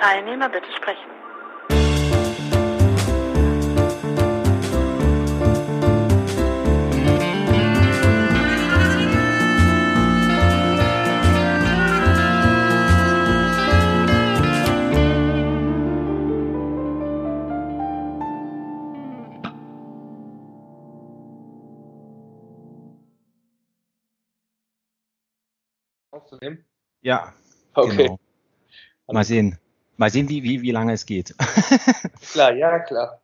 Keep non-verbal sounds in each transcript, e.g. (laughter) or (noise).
Teilnehmer bitte sprechen. aufzunehmen? Ja. Okay. Genau. Mal sehen. Mal sehen, wie, wie, wie lange es geht. (laughs) Klar, ja, klar.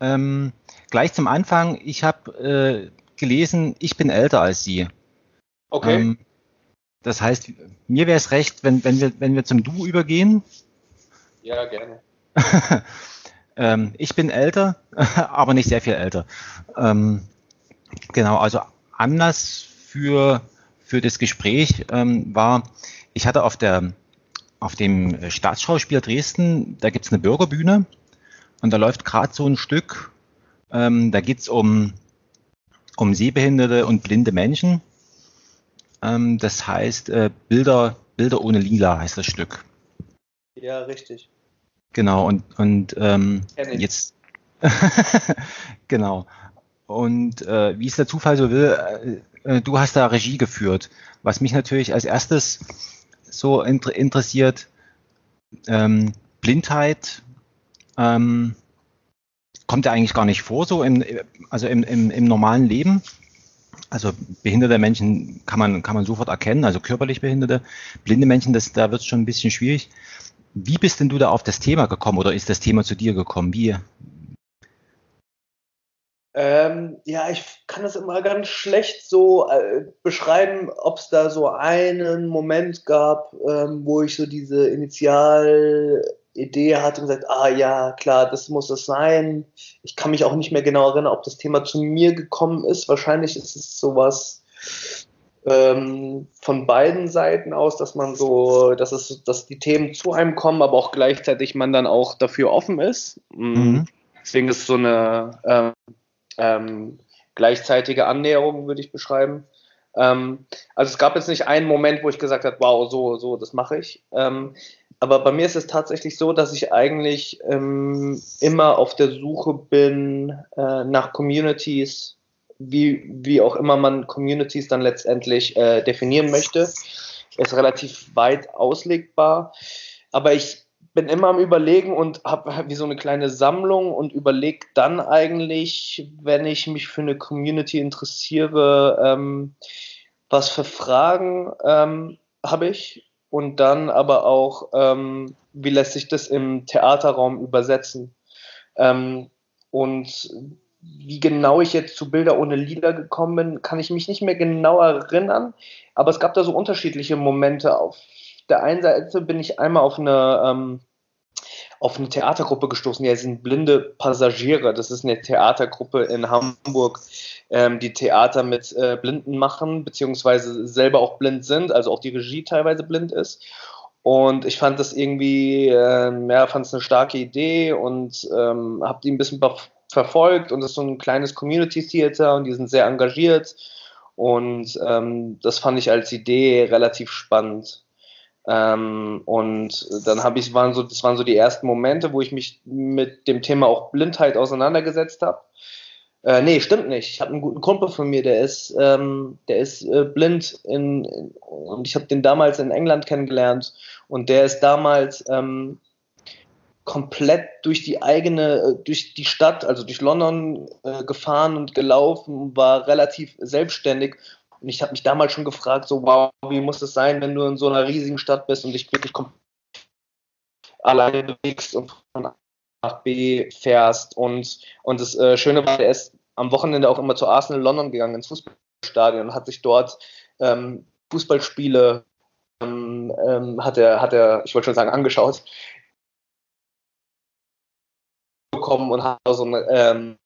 ähm, gleich zum Anfang, ich habe äh, gelesen, ich bin älter als Sie. Okay. Ähm, das heißt, mir wäre es recht, wenn, wenn, wir, wenn wir zum Du übergehen. ja, gerne. (laughs) ähm, ich bin älter, (laughs) aber nicht sehr viel älter. Ähm, genau, also Anlass für, für das Gespräch ähm, war, ich hatte auf, der, auf dem Staatsschauspiel Dresden, da gibt's eine Bürgerbühne und da läuft gerade so ein Stück, ähm, da geht's um, um sehbehinderte und blinde Menschen. Ähm, das heißt äh, Bilder, Bilder ohne Lila heißt das Stück. Ja, richtig. Genau, und, und ähm, jetzt (laughs) genau. Und äh, wie es der Zufall so will, äh, äh, du hast da Regie geführt. Was mich natürlich als erstes so inter interessiert, ähm, Blindheit ähm, kommt ja eigentlich gar nicht vor, so im, also im, im, im normalen Leben. Also behinderte Menschen kann man, kann man sofort erkennen, also körperlich behinderte. Blinde Menschen, das, da wird es schon ein bisschen schwierig. Wie bist denn du da auf das Thema gekommen oder ist das Thema zu dir gekommen? Wie? Ähm, ja, ich kann das immer ganz schlecht so äh, beschreiben, ob es da so einen Moment gab, ähm, wo ich so diese Initialidee hatte und gesagt, ah ja, klar, das muss es sein. Ich kann mich auch nicht mehr genau erinnern, ob das Thema zu mir gekommen ist. Wahrscheinlich ist es sowas ähm, von beiden Seiten aus, dass man so, dass es, dass die Themen zu einem kommen, aber auch gleichzeitig man dann auch dafür offen ist. Mhm. Deswegen ist so eine ähm, gleichzeitige Annäherung, würde ich beschreiben. Ähm, also es gab jetzt nicht einen Moment, wo ich gesagt habe, wow, so, so, das mache ich. Ähm, aber bei mir ist es tatsächlich so, dass ich eigentlich ähm, immer auf der Suche bin äh, nach Communities, wie, wie auch immer man Communities dann letztendlich äh, definieren möchte. Ist relativ weit auslegbar. Aber ich bin immer am Überlegen und habe wie so eine kleine Sammlung und überlege dann eigentlich, wenn ich mich für eine Community interessiere, ähm, was für Fragen ähm, habe ich und dann aber auch, ähm, wie lässt sich das im Theaterraum übersetzen. Ähm, und wie genau ich jetzt zu Bilder ohne Lieder gekommen bin, kann ich mich nicht mehr genau erinnern, aber es gab da so unterschiedliche Momente. Auf der einen Seite bin ich einmal auf eine ähm, auf eine Theatergruppe gestoßen, die sind blinde Passagiere. Das ist eine Theatergruppe in Hamburg, ähm, die Theater mit äh, Blinden machen, beziehungsweise selber auch blind sind, also auch die Regie teilweise blind ist. Und ich fand das irgendwie, ähm, ja, fand es eine starke Idee und ähm, habe die ein bisschen verfolgt und das ist so ein kleines Community Theater und die sind sehr engagiert und ähm, das fand ich als Idee relativ spannend. Ähm, und dann habe ich, waren so, das waren so die ersten Momente, wo ich mich mit dem Thema auch Blindheit auseinandergesetzt habe. Äh, nee, stimmt nicht. Ich habe einen guten Kumpel von mir, der ist, ähm, der ist äh, blind in, in, und ich habe den damals in England kennengelernt und der ist damals ähm, komplett durch die eigene, äh, durch die Stadt, also durch London äh, gefahren und gelaufen, war relativ selbstständig und ich habe mich damals schon gefragt, so, wow, wie muss es sein, wenn du in so einer riesigen Stadt bist und dich wirklich alleine bewegst und von A nach B fährst. Und, und das äh, Schöne war, er ist am Wochenende auch immer zu Arsenal London gegangen, ins Fußballstadion und hat sich dort ähm, Fußballspiele ähm, ähm, hat er, hat er, ich wollte schon sagen, angeschaut bekommen und hat so einen ähm,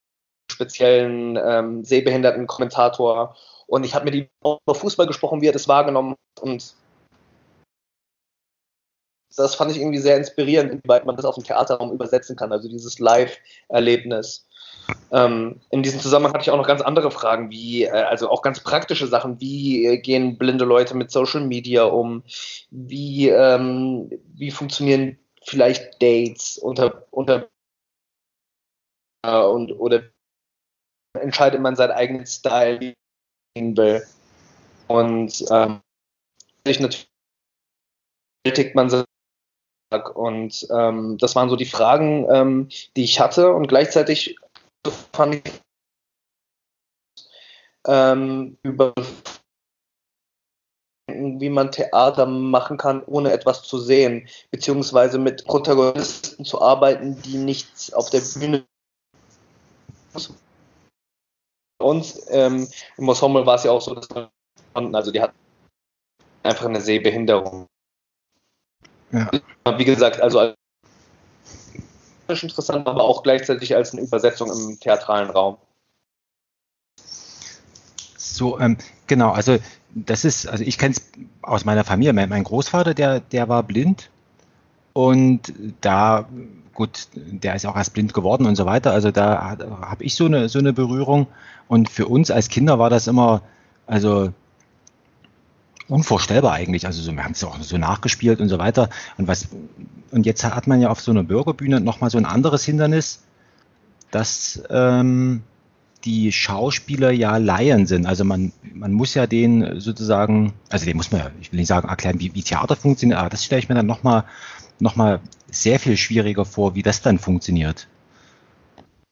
speziellen ähm, sehbehinderten Kommentator und ich habe mit ihm über Fußball gesprochen, wie er das wahrgenommen hat. Und das fand ich irgendwie sehr inspirierend, inwieweit man das auf dem Theaterraum übersetzen kann, also dieses Live-Erlebnis. Ähm, in diesem Zusammenhang hatte ich auch noch ganz andere Fragen, wie, äh, also auch ganz praktische Sachen, wie äh, gehen blinde Leute mit Social Media um, wie, ähm, wie funktionieren vielleicht Dates unter, unter äh, und oder entscheidet man seinen eigenen Style will. Und ähm, natürlich kriegt man und ähm, das waren so die Fragen, ähm, die ich hatte und gleichzeitig fand ich ähm, über wie man Theater machen kann, ohne etwas zu sehen, beziehungsweise mit Protagonisten zu arbeiten, die nichts auf der Bühne uns ähm, im Ensemble war es ja auch so, dass man, also die hatten einfach eine Sehbehinderung. Ja. Wie gesagt, also interessant, aber auch gleichzeitig als eine Übersetzung im theatralen Raum. So, ähm, genau, also das ist, also ich kenne es aus meiner Familie. Mein, mein, Großvater, der, der war blind und da, gut, der ist auch erst blind geworden und so weiter. Also da habe ich so eine, so eine Berührung. Und für uns als Kinder war das immer, also unvorstellbar eigentlich. Also so, wir haben es auch so nachgespielt und so weiter. Und was, und jetzt hat man ja auf so einer Bürgerbühne nochmal so ein anderes Hindernis, dass ähm, die Schauspieler ja Laien sind. Also man, man muss ja den sozusagen, also den muss man ja, ich will nicht sagen, erklären, wie, wie Theater funktioniert, aber das stelle ich mir dann nochmal noch mal sehr viel schwieriger vor, wie das dann funktioniert.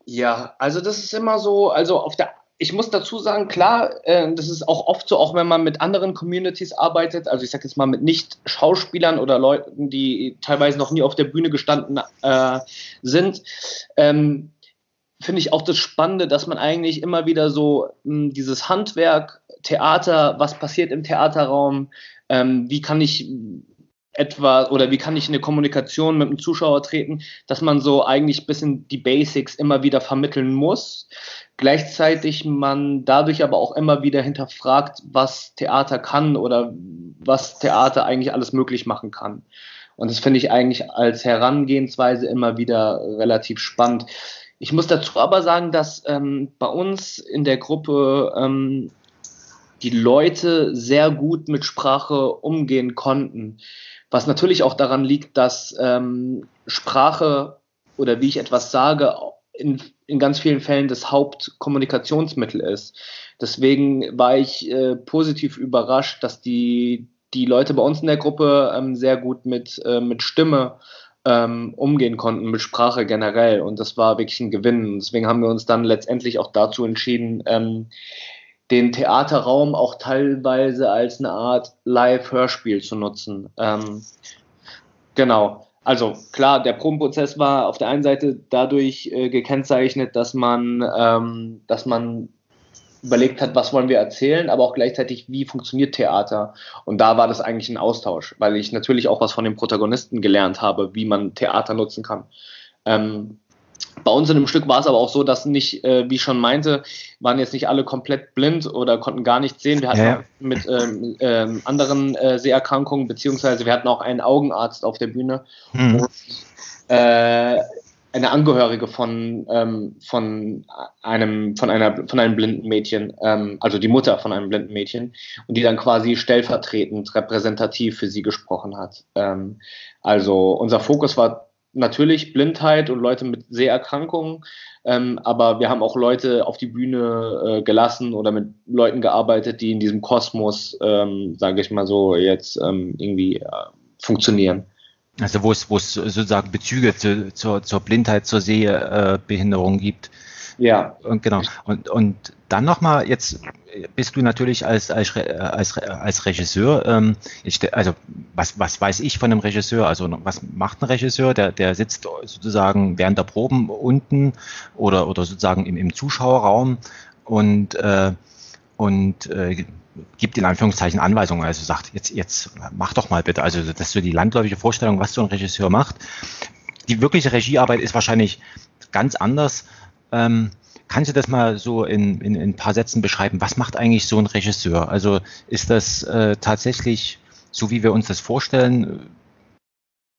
Ja, also das ist immer so, also auf der ich muss dazu sagen, klar, äh, das ist auch oft so, auch wenn man mit anderen Communities arbeitet, also ich sage jetzt mal mit Nicht-Schauspielern oder Leuten, die teilweise noch nie auf der Bühne gestanden äh, sind, ähm, finde ich auch das Spannende, dass man eigentlich immer wieder so mh, hm, dieses Handwerk, Theater, was passiert im Theaterraum, ähm, wie kann ich etwa oder wie kann ich in eine Kommunikation mit dem Zuschauer treten, dass man so eigentlich bis in die Basics immer wieder vermitteln muss. Gleichzeitig man dadurch aber auch immer wieder hinterfragt, was Theater kann oder was Theater eigentlich alles möglich machen kann. Und das finde ich eigentlich als Herangehensweise immer wieder relativ spannend. Ich muss dazu aber sagen, dass ähm, bei uns in der Gruppe ähm, die Leute sehr gut mit Sprache umgehen konnten. Was natürlich auch daran liegt, dass ähm, Sprache oder wie ich etwas sage in, in ganz vielen Fällen das Hauptkommunikationsmittel ist. Deswegen war ich äh, positiv überrascht, dass die, die Leute bei uns in der Gruppe ähm, sehr gut mit, äh, mit Stimme ähm, umgehen konnten, mit Sprache generell. Und das war wirklich ein Gewinn. Deswegen haben wir uns dann letztendlich auch dazu entschieden, ähm, den Theaterraum auch teilweise als eine Art Live-Hörspiel zu nutzen. Ähm, genau. Also klar, der Probenprozess war auf der einen Seite dadurch äh, gekennzeichnet, dass man, ähm, dass man überlegt hat, was wollen wir erzählen, aber auch gleichzeitig, wie funktioniert Theater. Und da war das eigentlich ein Austausch, weil ich natürlich auch was von den Protagonisten gelernt habe, wie man Theater nutzen kann. Ähm, bei uns in dem Stück war es aber auch so, dass nicht, äh, wie ich schon meinte, waren jetzt nicht alle komplett blind oder konnten gar nichts sehen. Wir hatten ja. mit ähm, ähm, anderen äh, Seherkrankungen, beziehungsweise wir hatten auch einen Augenarzt auf der Bühne mhm. und äh, eine Angehörige von, ähm, von einem, von einer, von einem blinden Mädchen, ähm, also die Mutter von einem blinden Mädchen, und die dann quasi stellvertretend repräsentativ für sie gesprochen hat. Ähm, also unser Fokus war natürlich Blindheit und Leute mit Seherkrankungen, ähm, aber wir haben auch Leute auf die Bühne äh, gelassen oder mit Leuten gearbeitet, die in diesem Kosmos, ähm, sage ich mal so, jetzt ähm, irgendwie äh, funktionieren. Also wo es, wo es sozusagen Bezüge zu, zur, zur Blindheit, zur Sehbehinderung gibt. Ja. Und genau. Und, und dann nochmal, jetzt bist du natürlich als, als, als, als Regisseur, ähm, ich, also was, was weiß ich von einem Regisseur, also was macht ein Regisseur, der, der sitzt sozusagen während der Proben unten oder, oder sozusagen im, im Zuschauerraum und, äh, und äh, gibt in Anführungszeichen Anweisungen, also sagt, jetzt, jetzt mach doch mal bitte, also das ist so die landläufige Vorstellung, was so ein Regisseur macht. Die wirkliche Regiearbeit ist wahrscheinlich ganz anders. Ähm, Kannst du das mal so in, in, in, ein paar Sätzen beschreiben? Was macht eigentlich so ein Regisseur? Also ist das äh, tatsächlich so, wie wir uns das vorstellen,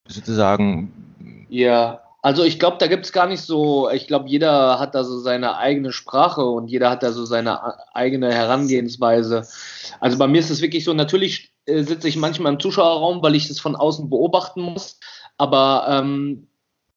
sozusagen? Ja, also ich glaube, da gibt es gar nicht so, ich glaube, jeder hat da so seine eigene Sprache und jeder hat da so seine eigene Herangehensweise. Also bei mir ist es wirklich so, natürlich äh, sitze ich manchmal im Zuschauerraum, weil ich das von außen beobachten muss. aber ähm,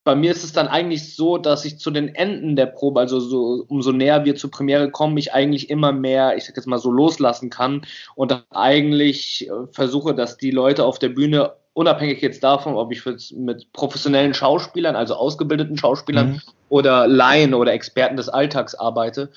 bei mir ist es dann eigentlich so, dass ich zu den Enden der Probe, also so, umso näher wir zur Premiere kommen, ich eigentlich immer mehr, ich sag jetzt mal so loslassen kann und eigentlich äh, versuche, dass die Leute auf der Bühne unabhängig jetzt davon, ob ich mit professionellen Schauspielern, also ausgebildeten Schauspielern mhm. oder Laien oder Experten des Alltags arbeite,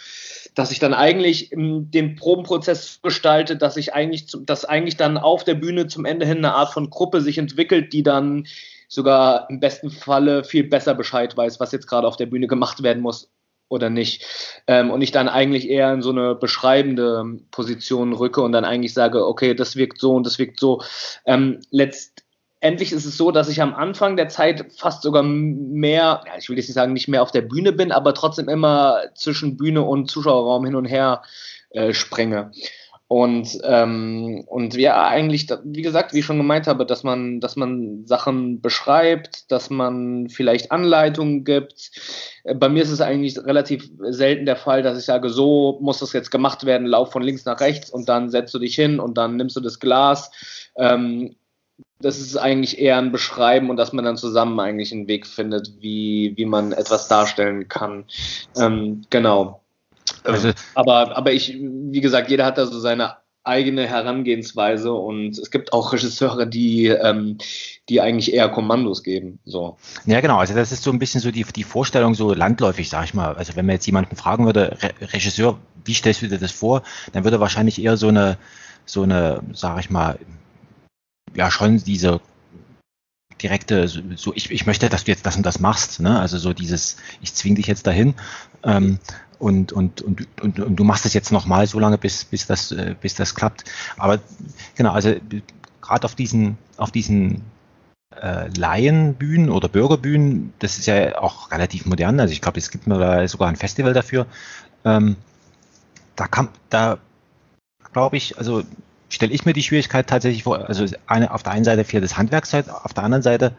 dass ich dann eigentlich den Probenprozess gestalte, dass ich eigentlich, dass eigentlich dann auf der Bühne zum Ende hin eine Art von Gruppe sich entwickelt, die dann sogar im besten Falle viel besser Bescheid weiß, was jetzt gerade auf der Bühne gemacht werden muss oder nicht. Ähm, und ich dann eigentlich eher in so eine beschreibende Position rücke und dann eigentlich sage, okay, das wirkt so und das wirkt so. Ähm, letzt, endlich ist es so, dass ich am Anfang der Zeit fast sogar mehr, ja, ich will jetzt nicht sagen, nicht mehr auf der Bühne bin, aber trotzdem immer zwischen Bühne und Zuschauerraum hin und her äh, sprenge. Und, ähm, und ja, eigentlich, wie gesagt, wie ich schon gemeint habe, dass man, dass man Sachen beschreibt, dass man vielleicht Anleitungen gibt. Äh, bei mir ist es eigentlich relativ selten der Fall, dass ich sage, so muss das jetzt gemacht werden, lauf von links nach rechts und dann setzt du dich hin und dann nimmst du das Glas. Ähm, das ist eigentlich eher ein Beschreiben und dass man dann zusammen eigentlich einen Weg findet, wie, wie man etwas darstellen kann. Ähm, genau. Also, aber, aber ich, wie gesagt, jeder hat da so seine eigene Herangehensweise und es gibt auch Regisseure, die, ähm, die eigentlich eher Kommandos geben. So. Ja, genau. Also das ist so ein bisschen so die, die Vorstellung so landläufig, sag ich mal. Also wenn man jetzt jemanden fragen würde, Re Regisseur, wie stellst du dir das vor? Dann würde wahrscheinlich eher so eine, so eine, sag ich mal, ja schon diese direkte, so ich, ich möchte, dass du jetzt das und das machst, ne? Also so dieses, ich zwing dich jetzt dahin ähm, und, und, und, und, und du machst es jetzt nochmal so lange, bis, bis das, äh, bis das klappt. Aber genau, also gerade auf diesen, auf diesen äh, Laienbühnen oder Bürgerbühnen, das ist ja auch relativ modern. Also ich glaube, es gibt da sogar ein Festival dafür. Ähm, da kann, da glaube ich, also stelle ich mir die Schwierigkeit tatsächlich vor, also eine, auf der einen Seite für das Handwerkszeit, auf der anderen Seite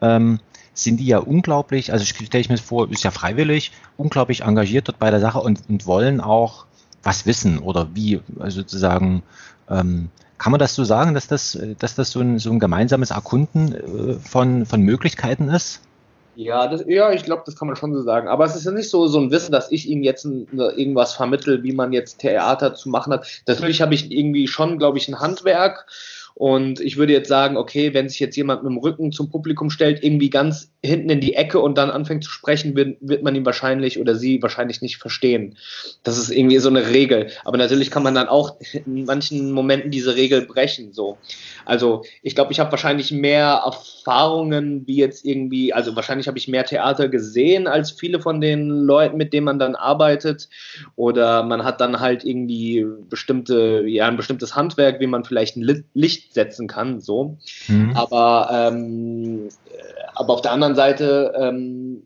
ähm, sind die ja unglaublich, also stelle ich mir vor, ist ja freiwillig, unglaublich engagiert dort bei der Sache und, und wollen auch was wissen oder wie, also sozusagen, ähm, kann man das so sagen, dass das, dass das so ein, so ein gemeinsames Erkunden äh, von, von Möglichkeiten ist? Ja, das, ja, ich glaube, das kann man schon so sagen. Aber es ist ja nicht so, so ein Wissen, dass ich ihm jetzt ein, irgendwas vermittel, wie man jetzt Theater zu machen hat. Natürlich habe ich irgendwie schon, glaube ich, ein Handwerk und ich würde jetzt sagen, okay, wenn sich jetzt jemand mit dem Rücken zum Publikum stellt, irgendwie ganz hinten in die Ecke und dann anfängt zu sprechen, wird, wird man ihn wahrscheinlich oder sie wahrscheinlich nicht verstehen. Das ist irgendwie so eine Regel. Aber natürlich kann man dann auch in manchen Momenten diese Regel brechen. So. Also ich glaube, ich habe wahrscheinlich mehr Erfahrungen wie jetzt irgendwie, also wahrscheinlich habe ich mehr Theater gesehen als viele von den Leuten, mit denen man dann arbeitet. Oder man hat dann halt irgendwie bestimmte, ja, ein bestimmtes Handwerk, wie man vielleicht ein Licht setzen kann, so. Mhm. Aber, ähm, aber auf der anderen Seite ähm,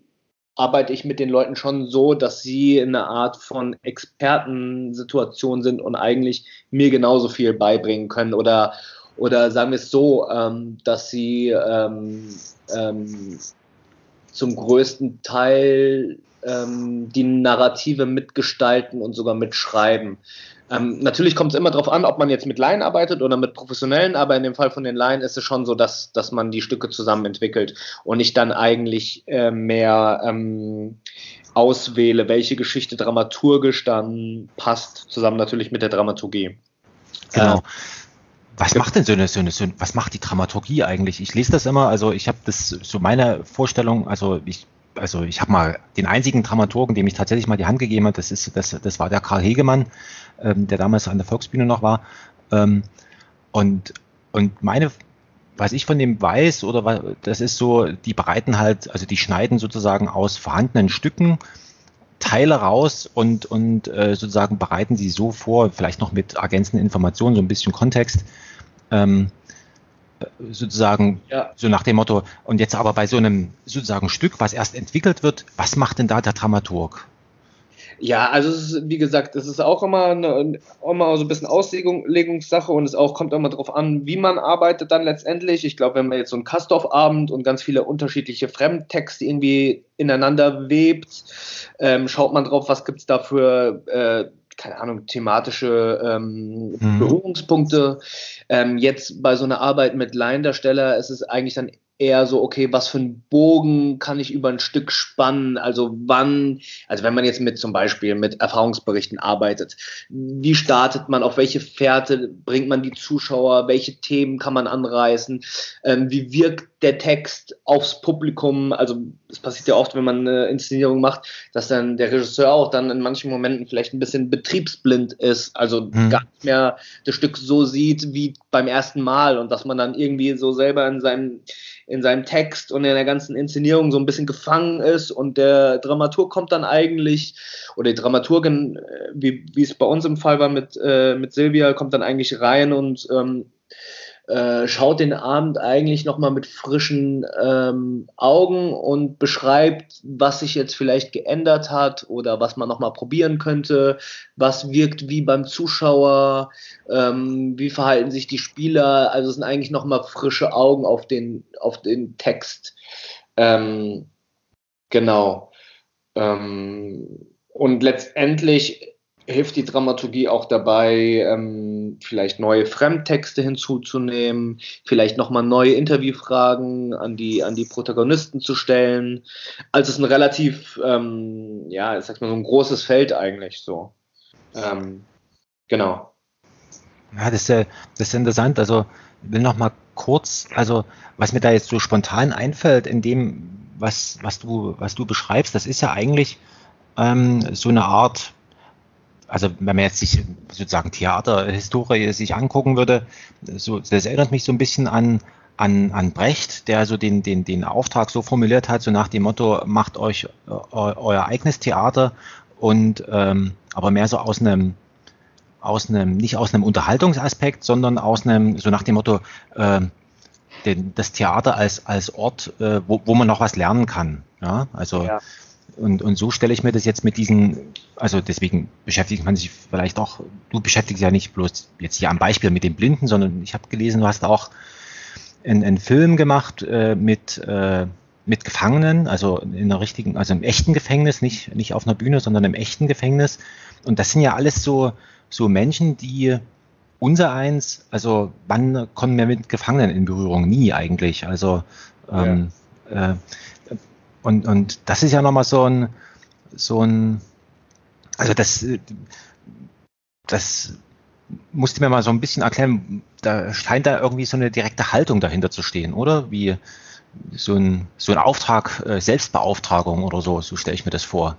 arbeite ich mit den Leuten schon so, dass sie in einer Art von Expertensituation sind und eigentlich mir genauso viel beibringen können oder oder sagen wir es so, ähm, dass sie ähm, ähm, zum größten Teil ähm, die Narrative mitgestalten und sogar mitschreiben. Ähm, natürlich kommt es immer darauf an, ob man jetzt mit Laien arbeitet oder mit Professionellen, aber in dem Fall von den Laien ist es schon so, dass, dass man die Stücke zusammen entwickelt und ich dann eigentlich äh, mehr ähm, auswähle, welche Geschichte dramaturgisch dann passt, zusammen natürlich mit der Dramaturgie. Genau. Äh, was macht denn so eine, so eine, so eine, was macht die Dramaturgie eigentlich? Ich lese das immer, also ich habe das so meine Vorstellung, also ich also ich habe mal den einzigen Dramaturgen, dem ich tatsächlich mal die Hand gegeben habe, das ist, das, das war der Karl Hegemann, ähm, der damals an der Volksbühne noch war. Ähm, und, und meine, was ich von dem weiß, oder was, das ist so, die bereiten halt, also die schneiden sozusagen aus vorhandenen Stücken Teile raus und, und äh, sozusagen bereiten sie so vor, vielleicht noch mit ergänzenden Informationen, so ein bisschen Kontext. Ähm, sozusagen ja. so nach dem Motto, und jetzt aber bei so einem sozusagen Stück, was erst entwickelt wird, was macht denn da der Dramaturg? Ja, also es ist, wie gesagt, es ist auch immer, eine, immer so ein bisschen Auslegungssache und es auch, kommt immer darauf an, wie man arbeitet dann letztendlich. Ich glaube, wenn man jetzt so einen Kastorf-Abend und ganz viele unterschiedliche Fremdtexte irgendwie ineinander webt, ähm, schaut man drauf, was gibt es da für äh, keine Ahnung, thematische ähm, mhm. Berührungspunkte. Ähm, jetzt bei so einer Arbeit mit Laiendarsteller ist es eigentlich dann eher so, okay, was für einen Bogen kann ich über ein Stück spannen? Also wann, also wenn man jetzt mit zum Beispiel mit Erfahrungsberichten arbeitet, wie startet man, auf welche Fährte bringt man die Zuschauer, welche Themen kann man anreißen, ähm, wie wirkt der Text aufs Publikum? Also es passiert ja oft, wenn man eine Inszenierung macht, dass dann der Regisseur auch dann in manchen Momenten vielleicht ein bisschen betriebsblind ist, also mhm. gar nicht mehr das Stück so sieht wie beim ersten Mal und dass man dann irgendwie so selber in seinem in seinem Text und in der ganzen Inszenierung so ein bisschen gefangen ist und der Dramaturg kommt dann eigentlich, oder die Dramaturgin, äh, wie, wie es bei uns im Fall war mit, äh, mit Silvia, kommt dann eigentlich rein und ähm, äh, schaut den Abend eigentlich nochmal mit frischen ähm, Augen und beschreibt, was sich jetzt vielleicht geändert hat oder was man nochmal probieren könnte, was wirkt wie beim Zuschauer, ähm, wie verhalten sich die Spieler. Also es sind eigentlich nochmal frische Augen auf den, auf den Text. Ähm, genau. Ähm, und letztendlich hilft die Dramaturgie auch dabei, vielleicht neue Fremdtexte hinzuzunehmen, vielleicht nochmal neue Interviewfragen an die, an die Protagonisten zu stellen. Also es ist ein relativ, ähm, ja, ich sag mal so ein großes Feld eigentlich so. Ähm, genau. Ja, das ist, das ist interessant. Also ich will noch mal kurz, also was mir da jetzt so spontan einfällt in dem, was, was, du, was du beschreibst, das ist ja eigentlich ähm, so eine Art also wenn man jetzt sich sozusagen Theaterhistorie sich angucken würde, so, das erinnert mich so ein bisschen an, an, an Brecht, der so den, den, den Auftrag so formuliert hat, so nach dem Motto, macht euch äh, euer eigenes Theater und ähm, aber mehr so aus einem aus einem, nicht aus einem Unterhaltungsaspekt, sondern aus einem, so nach dem Motto, äh, den, das Theater als, als Ort, äh, wo, wo man noch was lernen kann. Ja, also ja. Und, und so stelle ich mir das jetzt mit diesen, also deswegen beschäftigt man sich vielleicht auch, du beschäftigst ja nicht bloß jetzt hier am Beispiel mit den Blinden, sondern ich habe gelesen, du hast auch einen, einen Film gemacht äh, mit, äh, mit Gefangenen, also in einer richtigen, also im echten Gefängnis, nicht, nicht auf einer Bühne, sondern im echten Gefängnis. Und das sind ja alles so, so Menschen, die unser eins, also wann kommen wir mit Gefangenen in Berührung? Nie eigentlich. Also ähm, ja. äh, und, und das ist ja nochmal so ein, so ein, also das, das musste mir mal so ein bisschen erklären, da scheint da irgendwie so eine direkte Haltung dahinter zu stehen, oder? Wie so ein, so ein Auftrag, äh, Selbstbeauftragung oder so, so stelle ich mir das vor.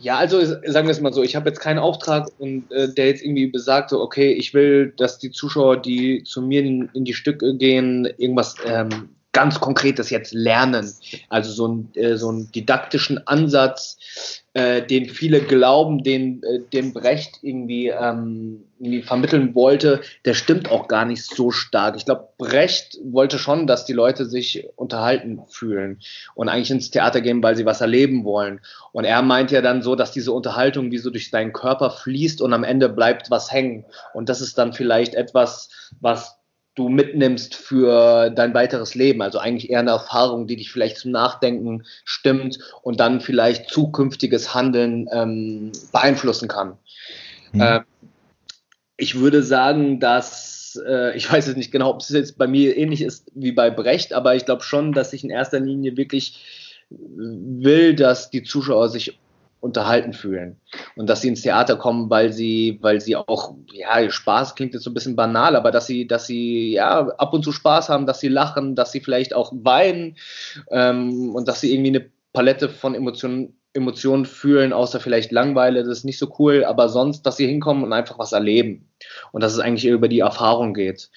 Ja, also sagen wir es mal so, ich habe jetzt keinen Auftrag und äh, der jetzt irgendwie besagt, so, okay, ich will, dass die Zuschauer, die zu mir in, in die Stücke gehen, irgendwas ähm, ganz konkretes jetzt lernen. Also so, ein, äh, so einen didaktischen Ansatz, äh, den viele glauben, den, äh, den Brecht irgendwie, ähm, irgendwie vermitteln wollte, der stimmt auch gar nicht so stark. Ich glaube, Brecht wollte schon, dass die Leute sich unterhalten fühlen und eigentlich ins Theater gehen, weil sie was erleben wollen. Und er meint ja dann so, dass diese Unterhaltung wie so durch deinen Körper fließt und am Ende bleibt was hängen. Und das ist dann vielleicht etwas, was du mitnimmst für dein weiteres Leben. Also eigentlich eher eine Erfahrung, die dich vielleicht zum Nachdenken stimmt und dann vielleicht zukünftiges Handeln ähm, beeinflussen kann. Mhm. Äh, ich würde sagen, dass äh, ich (laughs) weiß jetzt nicht genau, ob es jetzt bei mir ähnlich ist wie bei Brecht, aber ich glaube schon, dass ich in erster Linie wirklich will, dass die Zuschauer sich unterhalten fühlen. Und dass sie ins Theater kommen, weil sie, weil sie auch, ja, Spaß klingt jetzt so ein bisschen banal, aber dass sie, dass sie ja ab und zu Spaß haben, dass sie lachen, dass sie vielleicht auch weinen ähm, und dass sie irgendwie eine Palette von Emotionen Emotionen fühlen, außer vielleicht Langweile, das ist nicht so cool, aber sonst, dass sie hinkommen und einfach was erleben und dass es eigentlich über die Erfahrung geht.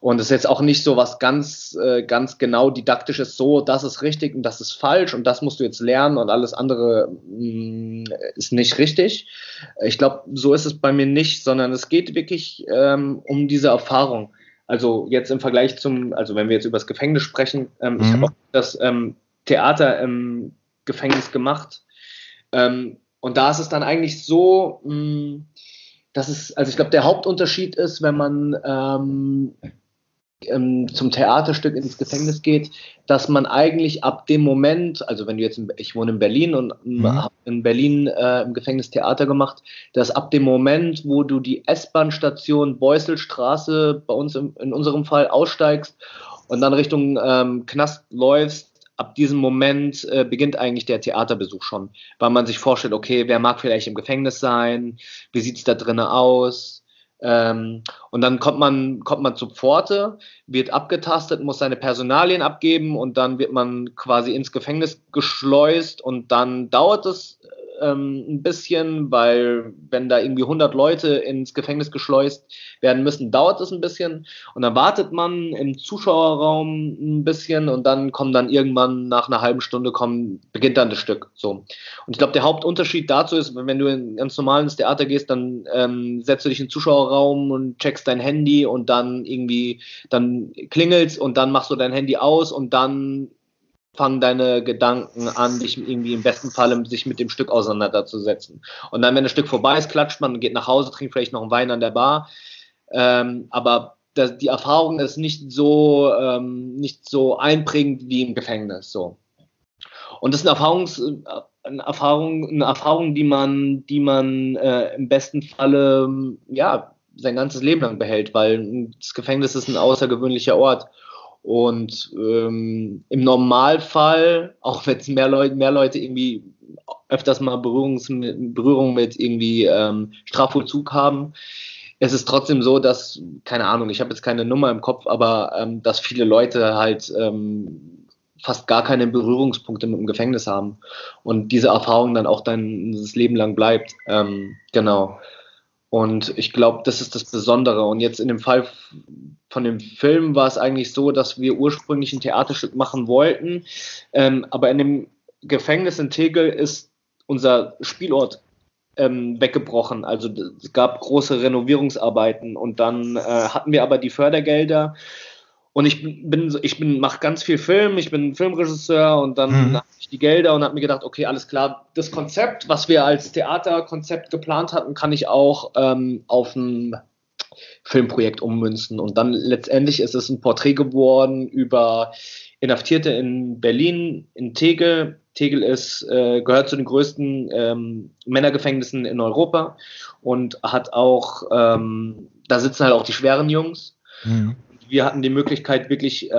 Und es ist jetzt auch nicht so was ganz, äh, ganz genau didaktisches, so, das ist richtig und das ist falsch und das musst du jetzt lernen und alles andere mh, mm, ist nicht richtig. Ich glaube, so ist es bei mir nicht, sondern es geht wirklich ähm, um diese Erfahrung. Also jetzt im Vergleich zum, also wenn wir jetzt über das Gefängnis sprechen, ähm, mhm. ich habe auch das ähm, Theater im Gefängnis gemacht ähm, und da ist es dann eigentlich so, mh, mm, dass es, also ich glaube, der Hauptunterschied ist, wenn man ähm, ähm, zum Theaterstück ins Gefängnis geht, dass man eigentlich ab dem Moment, also wenn du jetzt, in, ich wohne in Berlin und mhm. habe in Berlin äh, im Gefängnis Theater gemacht, dass ab dem Moment, wo du die S-Bahn-Station Beusselstraße bei uns im, in unserem Fall aussteigst und dann Richtung ähm, Knast läufst, ab diesem Moment äh, beginnt eigentlich der Theaterbesuch schon, weil man sich vorstellt, okay, wer mag vielleicht im Gefängnis sein, wie sieht es da drinnen aus, ähm, und dann kommt man, kommt man zur Pforte, wird abgetastet, muss seine Personalien abgeben und dann wird man quasi ins Gefängnis geschleust und dann dauert es ähm, ein bisschen, weil wenn da irgendwie 100 Leute ins Gefängnis geschleust werden müssen, dauert es ein bisschen und dann wartet man im Zuschauerraum ein bisschen und dann kommen dann irgendwann nach einer halben Stunde kommen, beginnt dann das Stück. So. Und ich glaube, der Hauptunterschied dazu ist, wenn du in ganz normal ins Theater gehst, dann ähm, setzt du dich in den Zuschauerraum und checkst dein Handy und dann irgendwie, dann klingelst und dann machst du dein Handy aus und dann fangen deine Gedanken an, dich irgendwie im besten Falle sich mit dem Stück auseinanderzusetzen. Und dann, wenn das Stück vorbei ist, klatscht man, geht nach Hause, trinkt vielleicht noch einen Wein an der Bar. Ähm, aber das, die Erfahrung ist nicht so, ähm, nicht so einprägend wie im Gefängnis. So. Und das ist eine, Erfahrungs, eine Erfahrung, eine Erfahrung, die man, die man äh, im besten Falle ja, sein ganzes Leben lang behält, weil das Gefängnis ist ein außergewöhnlicher Ort. Und ähm, im Normalfall, auch wenn es mehr Leute, mehr Leute irgendwie öfters mal Berührungs Berührung mit irgendwie ähm, Strafvollzug haben, es ist trotzdem so, dass, keine Ahnung, ich habe jetzt keine Nummer im Kopf, aber ähm, dass viele Leute halt ähm, fast gar keine Berührungspunkte mit dem Gefängnis haben und diese Erfahrung dann auch dann das Leben lang bleibt. Ähm, genau. Und ich glaube, das ist das Besondere. Und jetzt in dem Fall von dem Film war es eigentlich so, dass wir ursprünglich ein Theaterstück machen wollten. Ähm, aber in dem Gefängnis in Tegel ist unser Spielort ähm, weggebrochen. Also es gab große Renovierungsarbeiten und dann äh, hatten wir aber die Fördergelder und ich bin, ich bin, mache ganz viel Film, ich bin Filmregisseur und dann mhm. habe ich die Gelder und habe mir gedacht, okay, alles klar, das Konzept, was wir als Theaterkonzept geplant hatten, kann ich auch ähm, auf ein Filmprojekt ummünzen. Und dann letztendlich ist es ein Porträt geworden über Inhaftierte in Berlin, in Tegel. Tegel ist, äh, gehört zu den größten ähm, Männergefängnissen in Europa und hat auch, ähm, da sitzen halt auch die schweren Jungs. Mhm wir hatten die Möglichkeit wirklich äh,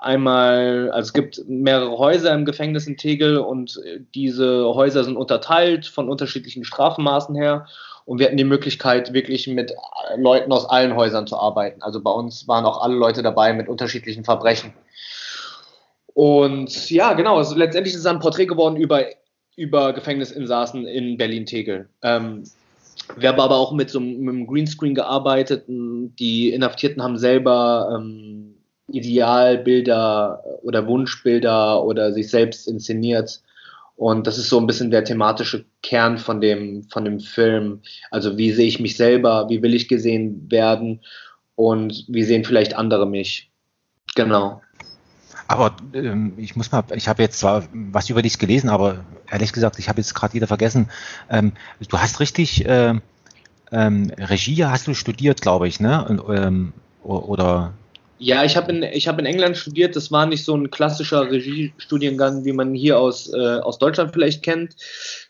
einmal, also es gibt mehrere Häuser im Gefängnis in Tegel und äh, diese Häuser sind unterteilt von unterschiedlichen Strafmaßen her und wir hatten die Möglichkeit wirklich mit Leuten aus allen Häusern zu arbeiten. Also bei uns waren auch alle Leute dabei mit unterschiedlichen Verbrechen. Und ja, genau, also letztendlich ist es ein Porträt geworden über, über Gefängnisinsassen in Berlin-Tegel. Ähm, wir haben aber auch mit so mit einem Greenscreen gearbeitet. Die Inhaftierten haben selber ähm, Idealbilder oder Wunschbilder oder sich selbst inszeniert. Und das ist so ein bisschen der thematische Kern von dem, von dem Film. Also wie sehe ich mich selber, wie will ich gesehen werden und wie sehen vielleicht andere mich. Genau. Aber ähm, ich muss mal, ich habe jetzt zwar was über dich gelesen, aber ehrlich gesagt, ich habe jetzt gerade wieder vergessen. Ähm, du hast richtig äh, ähm, Regie hast du studiert, glaube ich, ne? Und, ähm, oder ja, ich habe in, hab in England studiert. Das war nicht so ein klassischer Regiestudiengang, wie man hier aus, äh, aus Deutschland vielleicht kennt.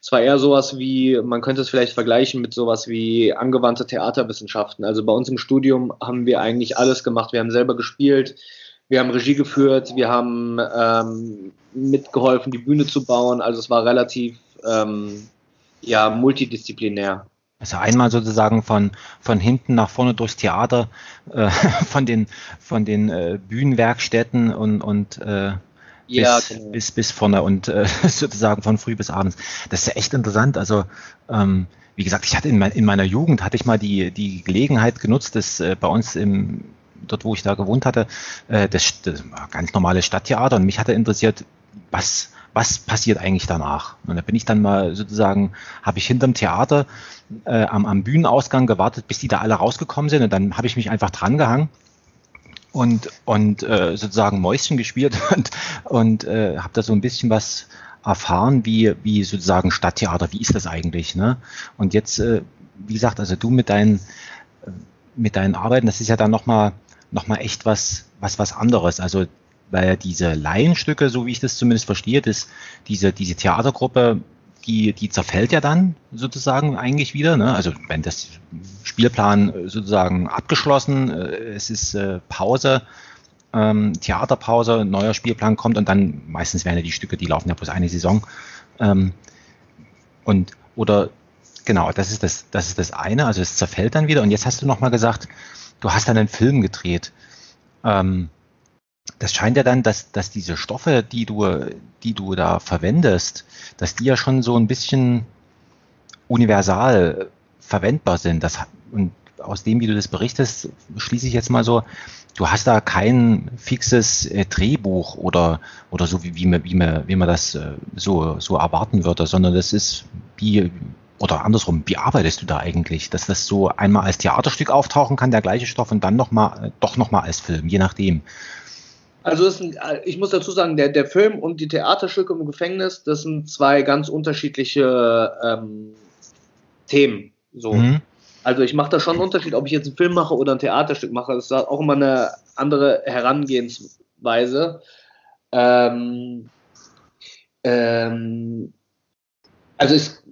Es war eher sowas wie, man könnte es vielleicht vergleichen mit sowas wie angewandte Theaterwissenschaften. Also bei uns im Studium haben wir eigentlich alles gemacht. Wir haben selber gespielt, wir haben Regie geführt, wir haben ähm, mitgeholfen, die Bühne zu bauen. Also es war relativ ähm, ja, multidisziplinär. Also einmal sozusagen von, von hinten nach vorne durchs Theater, äh, (laughs) von den, von den äh, Bühnenwerkstätten und, und äh, ja, bis, genau. bis, bis vorne und äh, (laughs) sozusagen von früh bis abends. Das ist ja echt interessant. Also ähm, wie gesagt, ich hatte in, mein, in meiner Jugend hatte ich mal die, die Gelegenheit genutzt, das äh, bei uns im dort wo ich da gewohnt hatte, äh, das, das ganz normale Stadttheater und mich hatte interessiert, was, was passiert eigentlich danach? Und da bin ich dann mal sozusagen, habe ich hinterm Theater äh, am, am Bühnenausgang gewartet, bis die da alle rausgekommen sind und dann habe ich mich einfach dran gehangen und, und äh, sozusagen Mäuschen gespielt (laughs) und, und äh, habe da so ein bisschen was erfahren, wie, wie sozusagen Stadttheater, wie ist das eigentlich? Ne? Und jetzt, äh, wie gesagt, also du mit deinen, äh, mit deinen Arbeiten, das ist ja dann nochmal nochmal echt was, was, was anderes. Also, weil diese Laienstücke, so wie ich das zumindest verstehe, das, diese, diese Theatergruppe, die, die zerfällt ja dann sozusagen eigentlich wieder. Ne? Also wenn das Spielplan sozusagen abgeschlossen, äh, es ist äh, Pause, ähm, Theaterpause, neuer Spielplan kommt und dann meistens werden ja die Stücke, die laufen ja bloß eine Saison. Ähm, und oder genau, das ist das, das ist das eine, also es zerfällt dann wieder. Und jetzt hast du nochmal gesagt, du hast dann einen Film gedreht. Ähm, das scheint ja dann, dass, dass diese Stoffe, die du, die du da verwendest, dass die ja schon so ein bisschen universal verwendbar sind. Das, und aus dem, wie du das berichtest, schließe ich jetzt mal so, du hast da kein fixes äh, Drehbuch oder, oder so, wie, wie, man, wie, man, wie man das äh, so, so erwarten würde, sondern das ist wie, oder andersrum, wie arbeitest du da eigentlich, dass das so einmal als Theaterstück auftauchen kann, der gleiche Stoff und dann noch mal, äh, doch nochmal als Film, je nachdem. Also ein, ich muss dazu sagen, der, der Film und die Theaterstücke im Gefängnis, das sind zwei ganz unterschiedliche ähm, Themen. So. Mhm. Also ich mache da schon einen Unterschied, ob ich jetzt einen Film mache oder ein Theaterstück mache. Das ist auch immer eine andere Herangehensweise. Ähm, ähm, also es,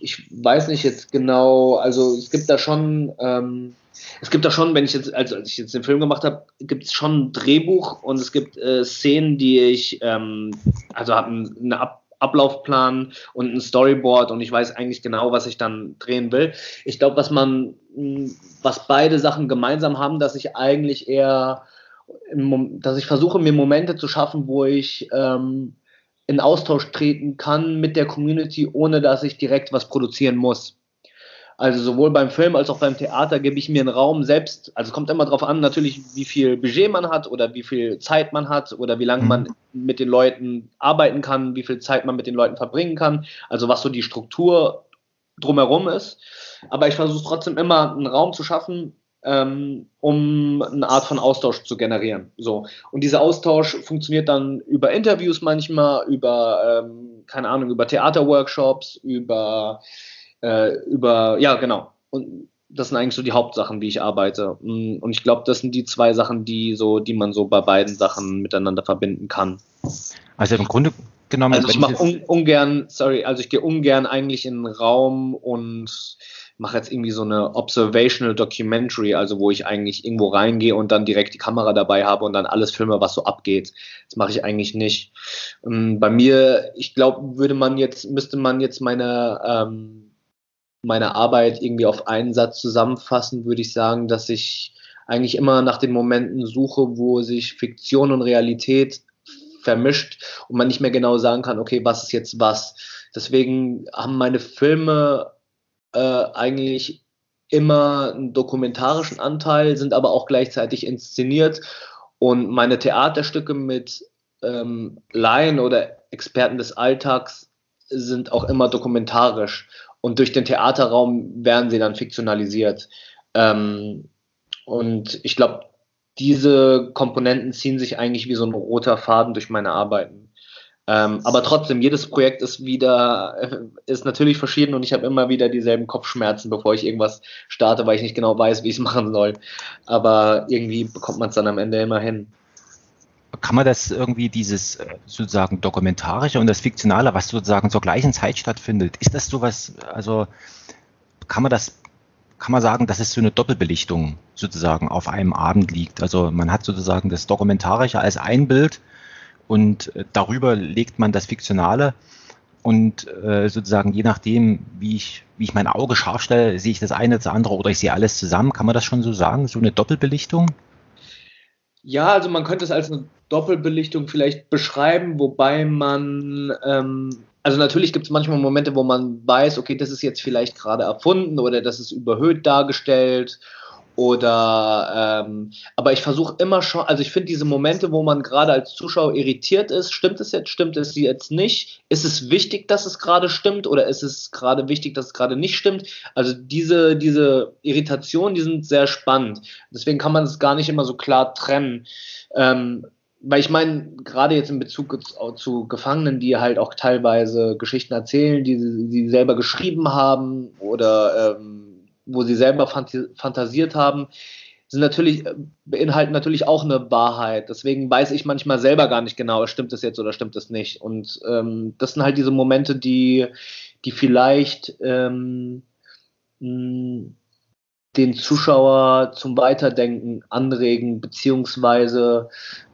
ich weiß nicht jetzt genau, also es gibt da schon, ähm, es gibt da schon, wenn ich jetzt, also als ich jetzt den Film gemacht habe, gibt es schon ein Drehbuch und es gibt äh, Szenen, die ich, ähm, also habe eine Ab Ablaufplan und ein Storyboard und ich weiß eigentlich genau, was ich dann drehen will. Ich glaube, was man, was beide Sachen gemeinsam haben, dass ich eigentlich eher, dass ich versuche, mir Momente zu schaffen, wo ich ähm, in Austausch treten kann mit der Community, ohne dass ich direkt was produzieren muss. Also sowohl beim Film als auch beim Theater gebe ich mir einen Raum selbst. Also es kommt immer darauf an, natürlich, wie viel Budget man hat oder wie viel Zeit man hat oder wie lange mhm. man mit den Leuten arbeiten kann, wie viel Zeit man mit den Leuten verbringen kann. Also was so die Struktur drumherum ist. Aber ich versuche trotzdem immer einen Raum zu schaffen, ähm, um eine Art von Austausch zu generieren. So. Und dieser Austausch funktioniert dann über Interviews manchmal, über, ähm, keine Ahnung, über Theaterworkshops, über äh, über, ja, genau. Und das sind eigentlich so die Hauptsachen, wie ich arbeite. Mm, und ich glaube, das sind die zwei Sachen, die so, die man so bei beiden Sachen miteinander verbinden kann. Also im Grunde genommen. Also ich mache un ungern, sorry, also ich gehe ungern eigentlich in einen Raum und mache jetzt irgendwie so eine Observational Documentary, also wo ich eigentlich irgendwo reingehe und dann direkt die Kamera dabei habe und dann alles filme, was so abgeht. Das mache ich eigentlich nicht. Mm, bei mir, ich glaube, würde man jetzt, müsste man jetzt meine ähm, meine Arbeit irgendwie auf einen Satz zusammenfassen, würde ich sagen, dass ich eigentlich immer nach den Momenten suche, wo sich Fiktion und Realität vermischt und man nicht mehr genau sagen kann, okay, was ist jetzt was. Deswegen haben meine Filme äh, eigentlich immer einen dokumentarischen Anteil, sind aber auch gleichzeitig inszeniert und meine Theaterstücke mit ähm, Laien oder Experten des Alltags sind auch immer dokumentarisch und durch den Theaterraum werden sie dann fiktionalisiert. Ähm, und ich glaube, diese Komponenten ziehen sich eigentlich wie so ein roter Faden durch meine Arbeiten. Ähm, aber trotzdem, jedes Projekt ist wieder, äh, ist natürlich verschieden und ich habe immer wieder dieselben Kopfschmerzen, bevor ich irgendwas starte, weil ich nicht genau weiß, wie ich es (laughs) machen soll. Aber irgendwie bekommt man es dann am Ende immer hin kann man das irgendwie dieses äh, sozusagen dokumentarische und das fiktionale, was sozusagen zur gleichen Zeit stattfindet, ist das sowas, also kann man das, kann man sagen, dass es so eine Doppelbelichtung sozusagen auf einem Abend liegt? Also man hat sozusagen das Dokumentarische als ein Bild und äh, darüber legt man das Fiktionale und äh, sozusagen je nachdem, wie ich, wie ich mein Auge scharf stelle, sehe ich das eine, das andere oder ich sehe alles zusammen. Kann man das schon so sagen? So eine Doppelbelichtung? Ja, also man könnte es als eine Doppelbelichtung vielleicht beschreiben, wobei man, ähm, also natürlich gibt es manchmal Momente, wo man weiß, okay, das ist jetzt vielleicht gerade erfunden oder das ist überhöht dargestellt oder, ähm, aber ich versuche immer schon, also ich finde diese Momente, wo man gerade als Zuschauer irritiert ist, stimmt es jetzt, stimmt es jetzt nicht? Ist es wichtig, dass es gerade stimmt oder ist es gerade wichtig, dass es gerade nicht stimmt? Also diese, diese Irritationen, die sind sehr spannend. Deswegen kann man es gar nicht immer so klar trennen. Ähm, weil ich meine, gerade jetzt in Bezug zu Gefangenen, die halt auch teilweise Geschichten erzählen, die sie, selber geschrieben haben oder ähm, wo sie selber fantasiert haben, sind natürlich, äh, beinhalten natürlich auch eine Wahrheit. Deswegen weiß ich manchmal selber gar nicht genau, stimmt das jetzt oder stimmt das nicht. Und ähm, das sind halt diese Momente, die, die vielleicht ähm, den Zuschauer zum Weiterdenken anregen, beziehungsweise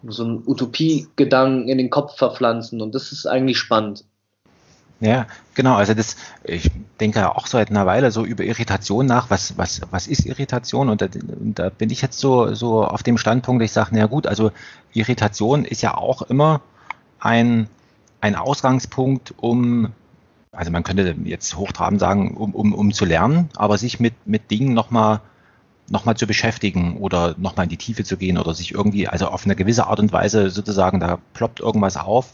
so einen Utopiegedanken in den Kopf verpflanzen. Und das ist eigentlich spannend. Ja, genau. Also das, ich denke ja auch seit einer Weile so über Irritation nach. Was, was, was ist Irritation? Und da, und da bin ich jetzt so, so auf dem Standpunkt, ich sage, na gut, also Irritation ist ja auch immer ein, ein Ausgangspunkt, um, also man könnte jetzt hochtrabend sagen, um, um, um zu lernen, aber sich mit, mit Dingen nochmal noch mal zu beschäftigen oder nochmal in die Tiefe zu gehen oder sich irgendwie, also auf eine gewisse Art und Weise sozusagen, da ploppt irgendwas auf,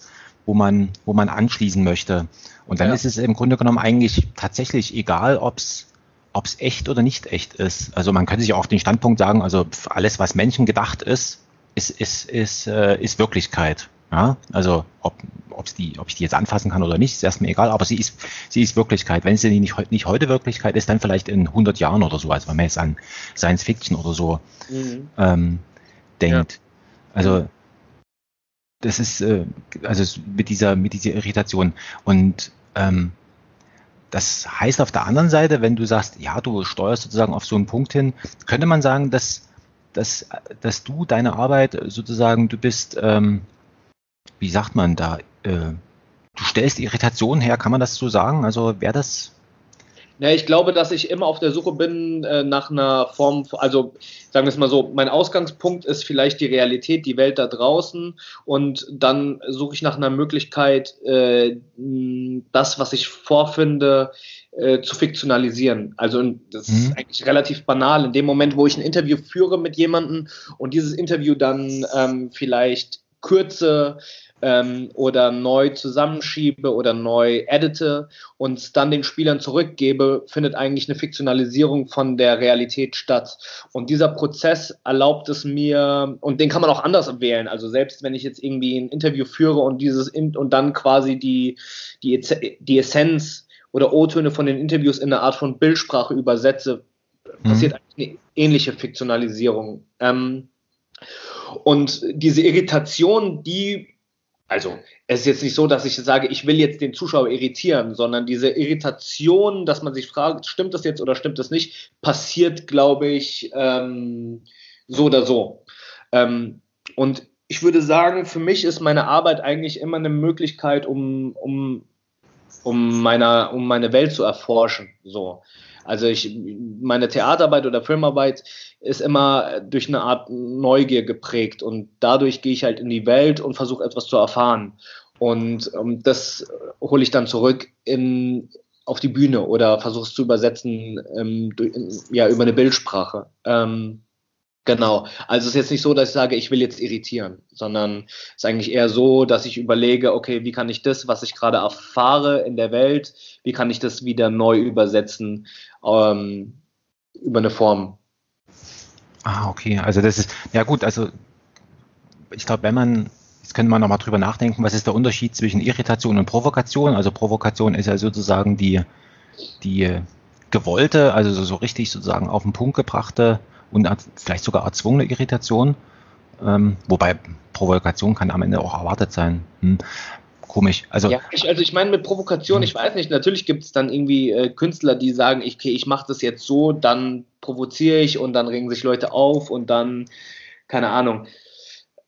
wo man, wo man anschließen möchte. Und dann ja. ist es im Grunde genommen eigentlich tatsächlich egal, ob es ob es echt oder nicht echt ist. Also man könnte sich auch auf den Standpunkt sagen, also alles, was Menschen gedacht ist, ist, ist, ist, äh, ist Wirklichkeit. Ja? Also ob, ob's die, ob ich die jetzt anfassen kann oder nicht, ist erstmal egal, aber sie ist, sie ist Wirklichkeit. Wenn sie nicht, nicht heute Wirklichkeit ist, dann vielleicht in 100 Jahren oder so, also wenn man jetzt an Science Fiction oder so mhm. ähm, denkt. Ja. Also das ist äh, also mit dieser mit dieser Irritation und ähm, das heißt auf der anderen Seite, wenn du sagst, ja, du steuerst sozusagen auf so einen Punkt hin, könnte man sagen, dass dass, dass du deine Arbeit sozusagen, du bist, ähm, wie sagt man da, äh, du stellst Irritation her, kann man das so sagen? Also wäre das ja, ich glaube, dass ich immer auf der Suche bin äh, nach einer Form, also sagen wir es mal so, mein Ausgangspunkt ist vielleicht die Realität, die Welt da draußen und dann suche ich nach einer Möglichkeit, äh, das, was ich vorfinde, äh, zu fiktionalisieren. Also das mhm. ist eigentlich relativ banal. In dem Moment, wo ich ein Interview führe mit jemandem und dieses Interview dann ähm, vielleicht kürze, ähm, oder neu zusammenschiebe oder neu edite und dann den Spielern zurückgebe, findet eigentlich eine Fiktionalisierung von der Realität statt. Und dieser Prozess erlaubt es mir, und den kann man auch anders wählen. Also selbst wenn ich jetzt irgendwie ein Interview führe und dieses und dann quasi die, die, die Essenz oder O-Töne von den Interviews in eine Art von Bildsprache übersetze, mhm. passiert eigentlich eine ähnliche Fiktionalisierung. Ähm, und diese Irritation, die also es ist jetzt nicht so, dass ich sage, ich will jetzt den Zuschauer irritieren, sondern diese Irritation, dass man sich fragt, stimmt das jetzt oder stimmt das nicht, passiert, glaube ich, ähm, so oder so. Ähm, und ich würde sagen, für mich ist meine Arbeit eigentlich immer eine Möglichkeit, um, um, um, meiner, um meine Welt zu erforschen. So. Also ich, meine Theaterarbeit oder Filmarbeit ist immer durch eine Art Neugier geprägt und dadurch gehe ich halt in die Welt und versuche etwas zu erfahren. Und ähm, das hole ich dann zurück in, auf die Bühne oder versuche es zu übersetzen ähm, durch, ja, über eine Bildsprache. Ähm, Genau. Also es ist jetzt nicht so, dass ich sage, ich will jetzt irritieren, sondern es ist eigentlich eher so, dass ich überlege, okay, wie kann ich das, was ich gerade erfahre in der Welt, wie kann ich das wieder neu übersetzen ähm, über eine Form. Ah, okay. Also das ist, ja gut, also ich glaube, wenn man, jetzt könnte man nochmal drüber nachdenken, was ist der Unterschied zwischen Irritation und Provokation? Also Provokation ist ja sozusagen die, die gewollte, also so, so richtig sozusagen auf den Punkt gebrachte und vielleicht sogar erzwungene Irritation. Ähm, wobei Provokation kann am Ende auch erwartet sein. Hm. Komisch. Also, ja, ich, also ich meine mit Provokation, hm. ich weiß nicht, natürlich gibt es dann irgendwie äh, Künstler, die sagen, ich, okay, ich mache das jetzt so, dann provoziere ich und dann regen sich Leute auf und dann, keine Ahnung,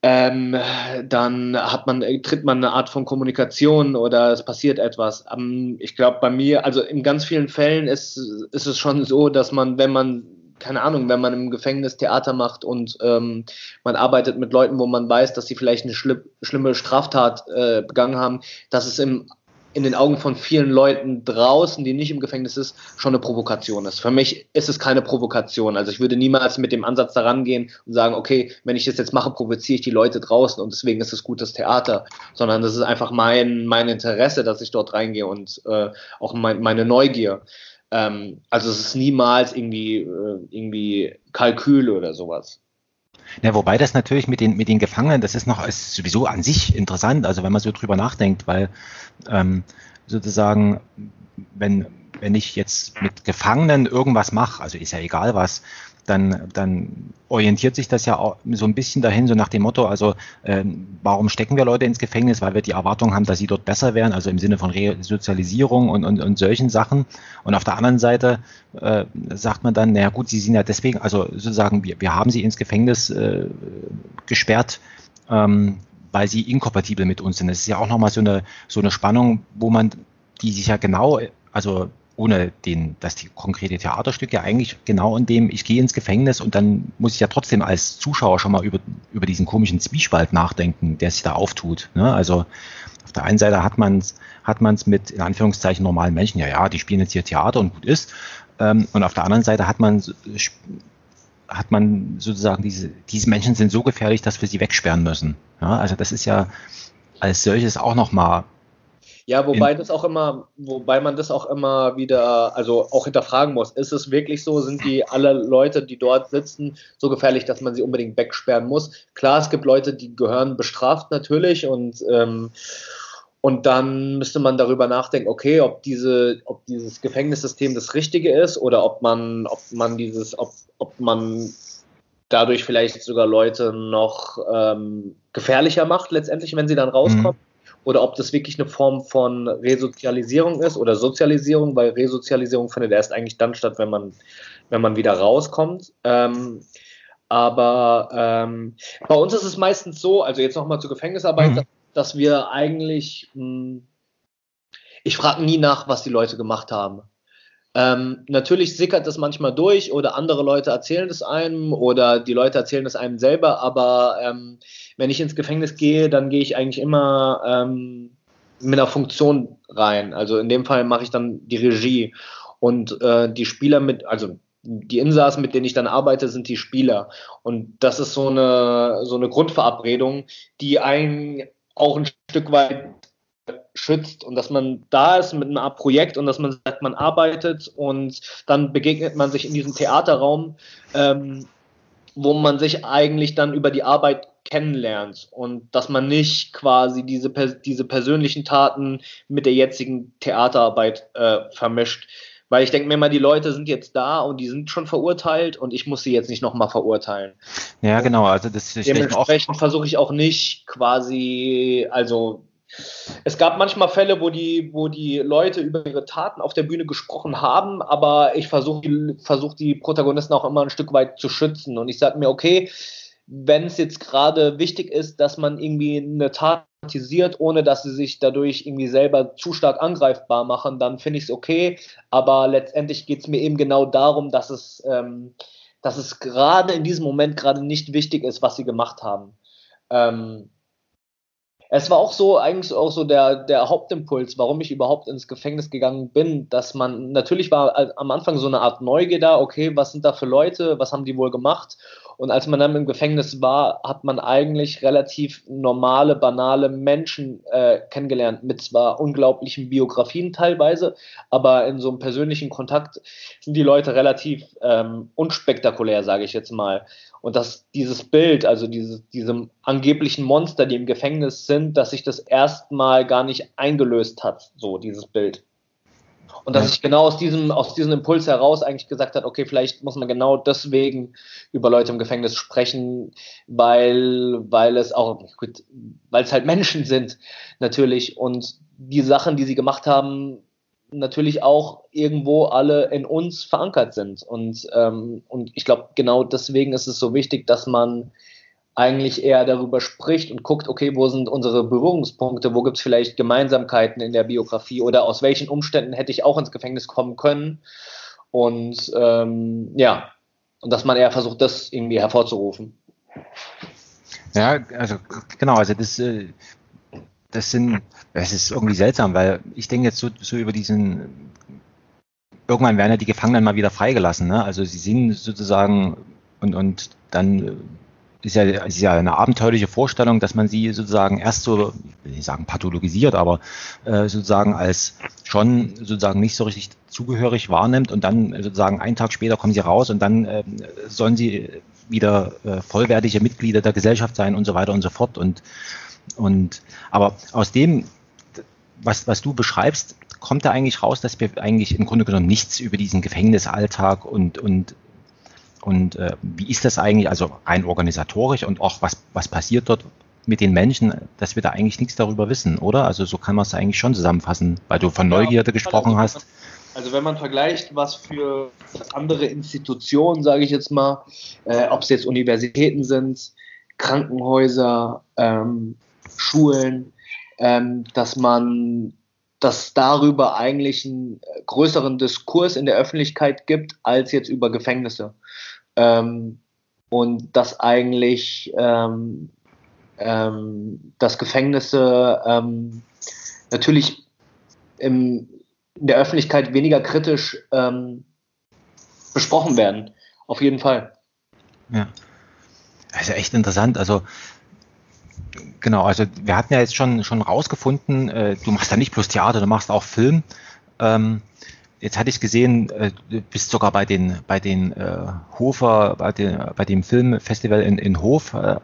ähm, dann hat man, tritt man eine Art von Kommunikation oder es passiert etwas. Ähm, ich glaube, bei mir, also in ganz vielen Fällen ist, ist es schon so, dass man, wenn man keine Ahnung, wenn man im Gefängnis Theater macht und ähm, man arbeitet mit Leuten, wo man weiß, dass sie vielleicht eine schli schlimme Straftat äh, begangen haben, dass es im, in den Augen von vielen Leuten draußen, die nicht im Gefängnis ist, schon eine Provokation ist. Für mich ist es keine Provokation. Also ich würde niemals mit dem Ansatz daran gehen und sagen, okay, wenn ich das jetzt mache, provoziere ich die Leute draußen und deswegen ist es gutes Theater, sondern das ist einfach mein, mein Interesse, dass ich dort reingehe und äh, auch mein, meine Neugier. Ähm, also es ist niemals irgendwie, äh, irgendwie Kalkül oder sowas. Ja, wobei das natürlich mit den, mit den Gefangenen, das ist noch ist sowieso an sich interessant, also wenn man so drüber nachdenkt, weil ähm, sozusagen, wenn, wenn ich jetzt mit Gefangenen irgendwas mache, also ist ja egal was, dann, dann orientiert sich das ja auch so ein bisschen dahin, so nach dem Motto, also äh, warum stecken wir Leute ins Gefängnis? Weil wir die Erwartung haben, dass sie dort besser werden, also im Sinne von Resozialisierung und, und, und solchen Sachen. Und auf der anderen Seite äh, sagt man dann, naja gut, sie sind ja deswegen, also sozusagen, wir, wir haben sie ins Gefängnis äh, gesperrt, ähm, weil sie inkompatibel mit uns sind. Das ist ja auch nochmal so eine, so eine Spannung, wo man, die sich ja genau, also ohne den, dass die konkrete Theaterstücke eigentlich genau in dem, ich gehe ins Gefängnis und dann muss ich ja trotzdem als Zuschauer schon mal über, über diesen komischen Zwiespalt nachdenken, der sich da auftut. Ne? Also auf der einen Seite hat man es hat man's mit, in Anführungszeichen, normalen Menschen, ja, ja, die spielen jetzt hier Theater und gut ist. Ähm, und auf der anderen Seite hat man hat man sozusagen diese, diese Menschen sind so gefährlich, dass wir sie wegsperren müssen. Ja, also das ist ja als solches auch nochmal ja, wobei das auch immer, wobei man das auch immer wieder, also auch hinterfragen muss. Ist es wirklich so? Sind die alle Leute, die dort sitzen, so gefährlich, dass man sie unbedingt wegsperren muss? Klar, es gibt Leute, die gehören bestraft natürlich und ähm, und dann müsste man darüber nachdenken, okay, ob diese, ob dieses Gefängnissystem das Richtige ist oder ob man, ob man dieses, ob, ob man dadurch vielleicht sogar Leute noch ähm, gefährlicher macht, letztendlich, wenn sie dann rauskommen. Oder ob das wirklich eine Form von Resozialisierung ist oder Sozialisierung, weil Resozialisierung findet erst eigentlich dann statt, wenn man, wenn man wieder rauskommt. Ähm, aber ähm, bei uns ist es meistens so, also jetzt nochmal zur Gefängnisarbeit, mhm. dass, dass, wir eigentlich, mh, hm, ich frage nie nach, was die Leute gemacht haben. Ähm, natürlich sickert das manchmal durch oder andere Leute erzählen es einem oder die Leute erzählen es einem selber, aber ähm, wenn ich ins Gefängnis gehe, dann gehe ich eigentlich immer ähm, mit einer Funktion rein. Also in dem Fall mache ich dann die Regie und äh, die Spieler mit, also die Insassen, mit denen ich dann arbeite, sind die Spieler. Und das ist so eine, so eine Grundverabredung, die einen auch ein Stück weit schützt und dass man da ist mit einem Projekt und dass man sagt, man arbeitet und dann begegnet man sich in diesem Theaterraum, ähm, wo man sich eigentlich dann über die Arbeit kennenlernt und dass man nicht quasi diese, diese persönlichen Taten mit der jetzigen Theaterarbeit äh, vermischt. Weil ich denke mir mal, die Leute sind jetzt da und die sind schon verurteilt und ich muss sie jetzt nicht nochmal verurteilen. Ja, genau. Also das Dementsprechend versuche ich auch nicht quasi, also es gab manchmal Fälle, wo die, wo die Leute über ihre Taten auf der Bühne gesprochen haben, aber ich versuche versuch die Protagonisten auch immer ein Stück weit zu schützen. Und ich sage mir, okay, wenn es jetzt gerade wichtig ist, dass man irgendwie eine Tat kritisiert, ohne dass sie sich dadurch irgendwie selber zu stark angreifbar machen, dann finde ich es okay. Aber letztendlich geht es mir eben genau darum, dass es, ähm, es gerade in diesem Moment gerade nicht wichtig ist, was sie gemacht haben. Ähm, es war auch so, eigentlich auch so der, der Hauptimpuls, warum ich überhaupt ins Gefängnis gegangen bin, dass man, natürlich war am Anfang so eine Art Neugier da, okay, was sind da für Leute, was haben die wohl gemacht? Und als man dann im Gefängnis war, hat man eigentlich relativ normale, banale Menschen äh, kennengelernt, mit zwar unglaublichen Biografien teilweise, aber in so einem persönlichen Kontakt sind die Leute relativ ähm, unspektakulär, sage ich jetzt mal. Und dass dieses Bild, also diese, diese angeblichen Monster, die im Gefängnis sind, dass sich das erstmal gar nicht eingelöst hat, so dieses Bild. Und dass ich genau aus diesem, aus diesem Impuls heraus eigentlich gesagt habe, okay, vielleicht muss man genau deswegen über Leute im Gefängnis sprechen, weil, weil es auch, gut, weil es halt Menschen sind, natürlich. Und die Sachen, die sie gemacht haben, natürlich auch irgendwo alle in uns verankert sind. Und, ähm, und ich glaube, genau deswegen ist es so wichtig, dass man eigentlich eher darüber spricht und guckt, okay, wo sind unsere Berührungspunkte, wo gibt es vielleicht Gemeinsamkeiten in der Biografie oder aus welchen Umständen hätte ich auch ins Gefängnis kommen können. Und ähm, ja, und dass man eher versucht, das irgendwie hervorzurufen. Ja, also genau, also das, äh, das sind, das ist irgendwie seltsam, weil ich denke jetzt so, so über diesen, irgendwann werden ja die Gefangenen mal wieder freigelassen, ne? Also sie sind sozusagen und, und dann ist ja, ist ja eine abenteuerliche Vorstellung, dass man sie sozusagen erst so, will ich sagen pathologisiert, aber äh, sozusagen als schon sozusagen nicht so richtig zugehörig wahrnimmt und dann sozusagen einen Tag später kommen sie raus und dann äh, sollen sie wieder äh, vollwertige Mitglieder der Gesellschaft sein und so weiter und so fort. Und, und aber aus dem, was, was du beschreibst, kommt da eigentlich raus, dass wir eigentlich im Grunde genommen nichts über diesen Gefängnisalltag und, und und äh, wie ist das eigentlich, also rein organisatorisch und auch was, was passiert dort mit den Menschen, dass wir da eigentlich nichts darüber wissen, oder? Also so kann man es eigentlich schon zusammenfassen, weil du von Neugierde ja, gesprochen also, hast. Also wenn man vergleicht, was für andere Institutionen, sage ich jetzt mal, äh, ob es jetzt Universitäten sind, Krankenhäuser, ähm, Schulen, ähm, dass man, dass darüber eigentlich einen größeren Diskurs in der Öffentlichkeit gibt als jetzt über Gefängnisse. Ähm, und dass eigentlich ähm, ähm, dass Gefängnisse ähm, natürlich im, in der Öffentlichkeit weniger kritisch ähm, besprochen werden. Auf jeden Fall. Ja. Ja echt interessant. Also, genau, also wir hatten ja jetzt schon, schon rausgefunden, äh, du machst ja nicht bloß Theater, du machst auch Film. Ähm, jetzt hatte ich gesehen, äh, du bist sogar bei den, bei den äh, Hofer, bei, den, bei dem Filmfestival in, in Hof äh,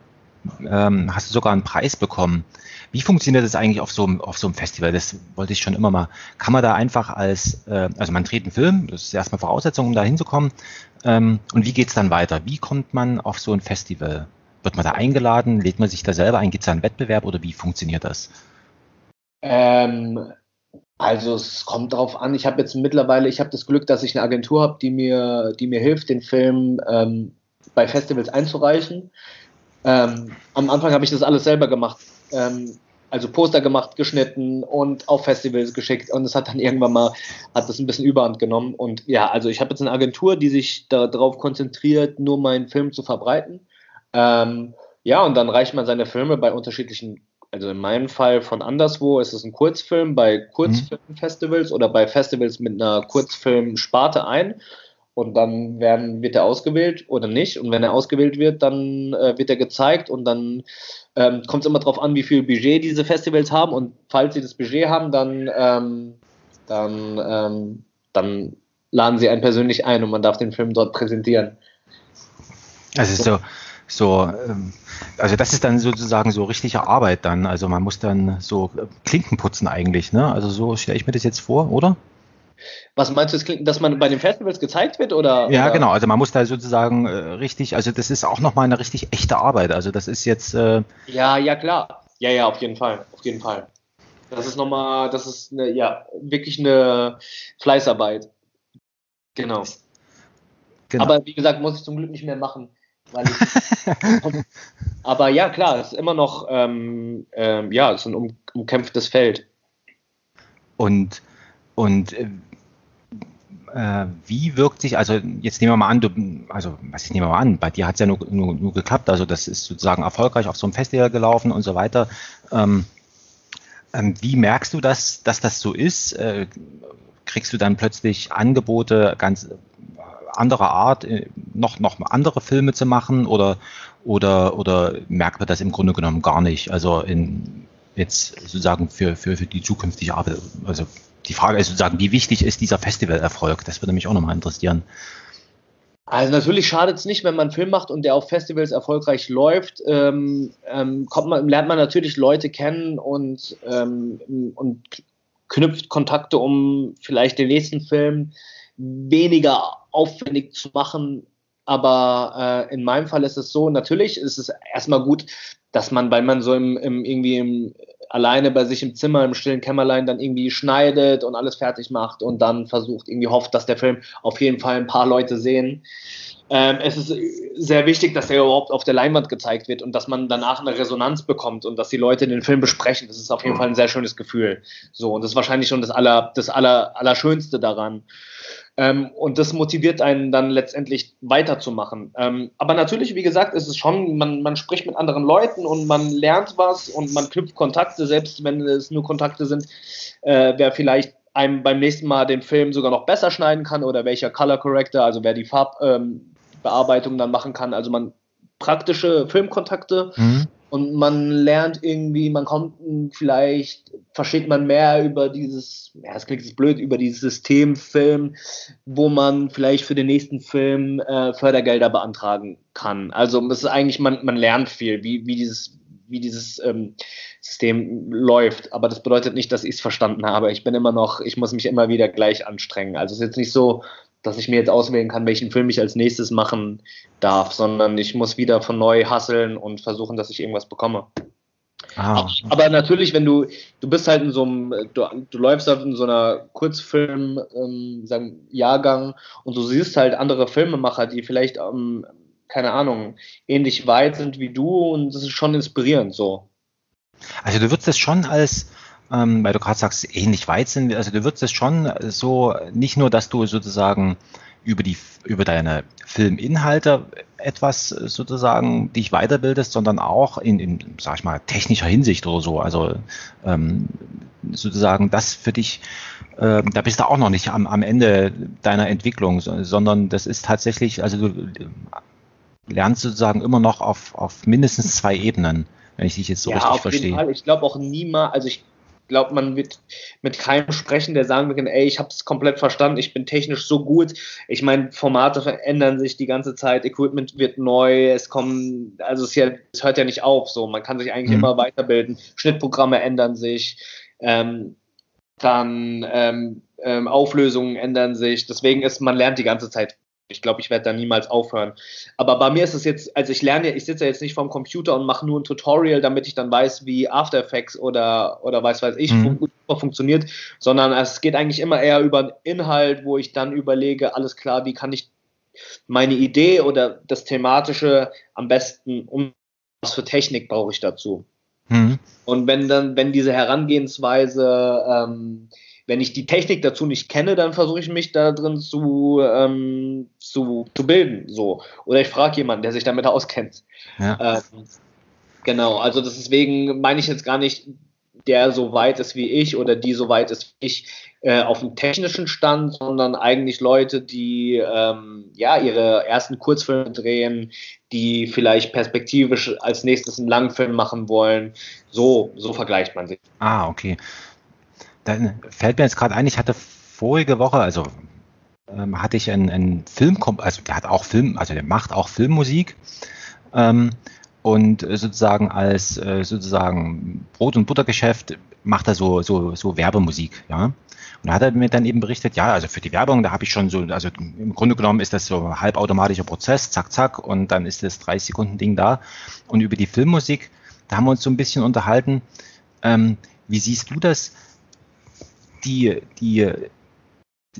ähm, hast du sogar einen Preis bekommen. Wie funktioniert das eigentlich auf so, einem, auf so einem Festival? Das wollte ich schon immer mal. Kann man da einfach als, äh, also man dreht einen Film, das ist erstmal Voraussetzung, um da hinzukommen. Ähm, und wie geht's dann weiter? Wie kommt man auf so ein Festival? Wird man da eingeladen? Lädt man sich da selber ein? Gibt es da einen Wettbewerb oder wie funktioniert das? Ähm, also es kommt darauf an. Ich habe jetzt mittlerweile, ich habe das Glück, dass ich eine Agentur habe, die mir, die mir hilft, den Film ähm, bei Festivals einzureichen. Ähm, am Anfang habe ich das alles selber gemacht. Ähm, also Poster gemacht, geschnitten und auf Festivals geschickt und es hat dann irgendwann mal, hat das ein bisschen Überhand genommen und ja, also ich habe jetzt eine Agentur, die sich darauf konzentriert, nur meinen Film zu verbreiten. Ähm, ja, und dann reicht man seine Filme bei unterschiedlichen, also in meinem Fall von anderswo ist es ein Kurzfilm bei Kurzfilmfestivals mhm. oder bei Festivals mit einer Kurzfilmsparte ein und dann werden, wird er ausgewählt oder nicht. Und wenn er ausgewählt wird, dann äh, wird er gezeigt und dann ähm, kommt es immer darauf an, wie viel Budget diese Festivals haben. Und falls sie das Budget haben, dann, ähm, dann, ähm, dann laden sie einen persönlich ein und man darf den Film dort präsentieren. Also so, so, ähm, also das ist dann sozusagen so richtige Arbeit dann. Also man muss dann so Klinken putzen eigentlich, ne? Also so stelle ich mir das jetzt vor, oder? Was meinst du, dass man bei den Festivals gezeigt wird oder? Ja, oder? genau. Also man muss da sozusagen äh, richtig, also das ist auch nochmal eine richtig echte Arbeit. Also das ist jetzt. Äh ja, ja, klar. Ja, ja, auf jeden Fall. Auf jeden Fall. Das ist nochmal, das ist eine, ja, wirklich eine Fleißarbeit. Genau. genau. Aber wie gesagt, muss ich zum Glück nicht mehr machen. (laughs) Aber ja, klar, es ist immer noch, ähm, ähm, ja, es ist ein um, umkämpftes Feld. Und, und äh, äh, wie wirkt sich, also jetzt nehmen wir mal an, du, also was ich nehme mal an, bei dir hat es ja nur, nur, nur, geklappt, also das ist sozusagen erfolgreich auf so einem Festival gelaufen und so weiter. Ähm, ähm, wie merkst du das, dass das so ist? Äh, kriegst du dann plötzlich Angebote ganz anderer Art, äh, noch, noch andere Filme zu machen oder, oder, oder merkt man das im Grunde genommen gar nicht? Also in, jetzt sozusagen für, für, für die zukünftige Arbeit, also die Frage ist sozusagen, wie wichtig ist dieser Festivalerfolg? Das würde mich auch nochmal interessieren. Also natürlich schadet es nicht, wenn man einen Film macht und der auf Festivals erfolgreich läuft, ähm, ähm, man, lernt man natürlich Leute kennen und, ähm, und knüpft Kontakte, um vielleicht den nächsten Film weniger aufwendig zu machen. Aber äh, in meinem Fall ist es so, natürlich ist es erstmal gut, dass man, weil man so im, im irgendwie im alleine bei sich im Zimmer, im stillen Kämmerlein dann irgendwie schneidet und alles fertig macht und dann versucht, irgendwie hofft, dass der Film auf jeden Fall ein paar Leute sehen. Ähm, es ist sehr wichtig, dass er überhaupt auf der Leinwand gezeigt wird und dass man danach eine Resonanz bekommt und dass die Leute den Film besprechen. Das ist auf jeden Fall ein sehr schönes Gefühl. So, und das ist wahrscheinlich schon das aller, das aller, Allerschönste daran. Ähm, und das motiviert einen dann letztendlich weiterzumachen. Ähm, aber natürlich, wie gesagt, ist es schon, man, man spricht mit anderen Leuten und man lernt was und man knüpft Kontakte, selbst wenn es nur Kontakte sind, äh, wer vielleicht einem beim nächsten Mal den Film sogar noch besser schneiden kann oder welcher Color Corrector, also wer die Farbbearbeitung ähm, dann machen kann. Also man praktische Filmkontakte mhm. und man lernt irgendwie, man kommt vielleicht, versteht man mehr über dieses, ja, das klingt jetzt blöd, über dieses System Film, wo man vielleicht für den nächsten Film äh, Fördergelder beantragen kann. Also das ist eigentlich, man, man lernt viel, wie, wie dieses, wie dieses ähm, System läuft. Aber das bedeutet nicht, dass ich es verstanden habe. Ich bin immer noch, ich muss mich immer wieder gleich anstrengen. Also es ist jetzt nicht so, dass ich mir jetzt auswählen kann, welchen Film ich als nächstes machen darf, sondern ich muss wieder von neu hasseln und versuchen, dass ich irgendwas bekomme. Ah. Aber natürlich, wenn du, du bist halt in so einem, du, du läufst halt in so einer Kurzfilm, ähm, sagen, Jahrgang und du siehst halt andere Filmemacher, die vielleicht, ähm, keine Ahnung, ähnlich weit sind wie du und das ist schon inspirierend so. Also du würdest es schon als, ähm, weil du gerade sagst, ähnlich weit sind, also du würdest es schon so, nicht nur, dass du sozusagen über die über deine Filminhalte etwas sozusagen dich weiterbildest, sondern auch in, in sag ich mal, technischer Hinsicht oder so. Also ähm, sozusagen das für dich, äh, da bist du auch noch nicht am, am Ende deiner Entwicklung, sondern das ist tatsächlich, also du lernst sozusagen immer noch auf, auf mindestens zwei Ebenen, wenn ich dich jetzt so ja, richtig verstehe. Fall. Ich glaube auch niemals, also ich glaube, man wird mit keinem sprechen, der sagen kann, ey, ich habe es komplett verstanden, ich bin technisch so gut. Ich meine, Formate verändern sich die ganze Zeit, Equipment wird neu, es kommen, also es, ja, es hört ja nicht auf, so man kann sich eigentlich mhm. immer weiterbilden. Schnittprogramme ändern sich, ähm, dann ähm, ähm, Auflösungen ändern sich. Deswegen ist man lernt die ganze Zeit ich glaube, ich werde da niemals aufhören. Aber bei mir ist es jetzt, also ich lerne, ich sitze jetzt nicht vorm Computer und mache nur ein Tutorial, damit ich dann weiß, wie After Effects oder, oder weiß weiß ich mhm. fun funktioniert, sondern es geht eigentlich immer eher über den Inhalt, wo ich dann überlege, alles klar, wie kann ich meine Idee oder das Thematische am besten um was für Technik brauche ich dazu. Mhm. Und wenn dann, wenn diese Herangehensweise ähm, wenn ich die Technik dazu nicht kenne, dann versuche ich mich da drin zu, ähm, zu, zu bilden. So. Oder ich frage jemanden, der sich damit auskennt. Ja. Ähm, genau, also deswegen meine ich jetzt gar nicht, der so weit ist wie ich oder die so weit ist wie ich äh, auf dem technischen Stand, sondern eigentlich Leute, die ähm, ja ihre ersten Kurzfilme drehen, die vielleicht perspektivisch als nächstes einen Langfilm machen wollen. So, so vergleicht man sich. Ah, okay dann fällt mir jetzt gerade ein, ich hatte vorige Woche, also ähm, hatte ich einen, einen Film, also der hat auch Film, also der macht auch Filmmusik. Ähm, und sozusagen als äh, sozusagen Brot- und Buttergeschäft macht er so, so, so Werbemusik, ja. Und da hat er mir dann eben berichtet, ja, also für die Werbung, da habe ich schon so, also im Grunde genommen ist das so ein halbautomatischer Prozess, zack, zack, und dann ist das 30 Sekunden Ding da. Und über die Filmmusik, da haben wir uns so ein bisschen unterhalten. Ähm, wie siehst du das? Die, die,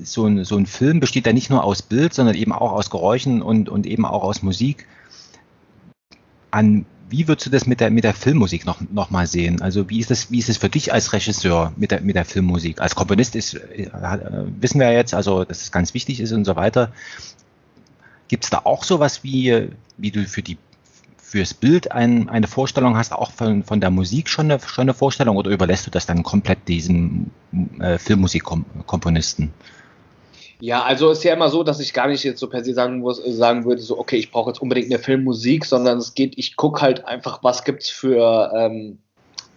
so ein, so ein Film besteht ja nicht nur aus Bild, sondern eben auch aus Geräuschen und, und eben auch aus Musik. An, wie würdest du das mit der, mit der Filmmusik noch, noch mal sehen? Also wie ist das, wie ist es für dich als Regisseur mit der, mit der Filmmusik? Als Komponist ist, äh, wissen wir ja jetzt, also, dass es ganz wichtig ist und so weiter. Gibt es da auch sowas wie, wie du für die fürs Bild ein, eine Vorstellung hast, auch von, von der Musik schon eine, schon eine Vorstellung oder überlässt du das dann komplett diesem äh, Filmmusikkomponisten? Ja, also ist ja immer so, dass ich gar nicht jetzt so per se sagen, muss, sagen würde, so, okay, ich brauche jetzt unbedingt eine Filmmusik, sondern es geht, ich gucke halt einfach, was gibt es für, ähm,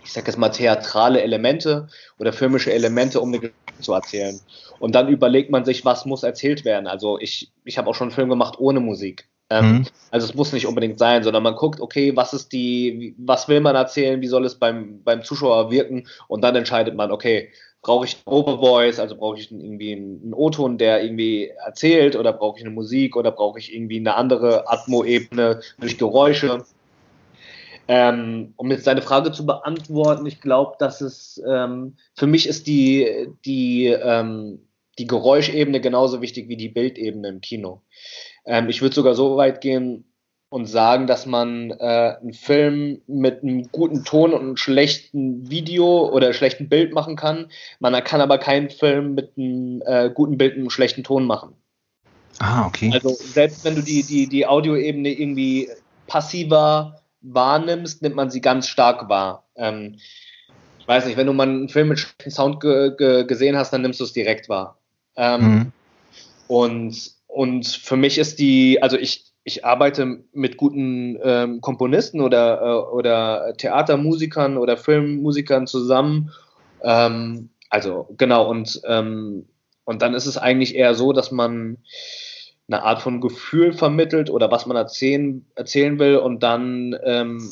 ich sag jetzt mal, theatrale Elemente oder filmische Elemente, um eine Geschichte zu erzählen. Und dann überlegt man sich, was muss erzählt werden. Also ich, ich habe auch schon einen Film gemacht ohne Musik. Ähm, mhm. Also es muss nicht unbedingt sein, sondern man guckt, okay, was ist die, was will man erzählen, wie soll es beim, beim Zuschauer wirken und dann entscheidet man, okay, brauche ich Overvoice, also brauche ich irgendwie einen O-Ton, der irgendwie erzählt oder brauche ich eine Musik oder brauche ich irgendwie eine andere Atmo-Ebene durch Geräusche. Ähm, um jetzt deine Frage zu beantworten, ich glaube, dass es ähm, für mich ist die, die, ähm, die Geräuschebene genauso wichtig wie die Bildebene im Kino. Ähm, ich würde sogar so weit gehen und sagen, dass man äh, einen Film mit einem guten Ton und einem schlechten Video oder schlechten Bild machen kann. Man kann aber keinen Film mit einem äh, guten Bild und einem schlechten Ton machen. Ah, okay. Also selbst wenn du die, die, die Audioebene irgendwie passiver wahrnimmst, nimmt man sie ganz stark wahr. Ähm, ich weiß nicht, wenn du mal einen Film mit schlechtem Sound ge ge gesehen hast, dann nimmst du es direkt wahr. Ähm, mhm. Und und für mich ist die, also ich, ich arbeite mit guten ähm, Komponisten oder, äh, oder Theatermusikern oder Filmmusikern zusammen. Ähm, also genau, und, ähm, und dann ist es eigentlich eher so, dass man eine Art von Gefühl vermittelt oder was man erzählen, erzählen will und dann ähm,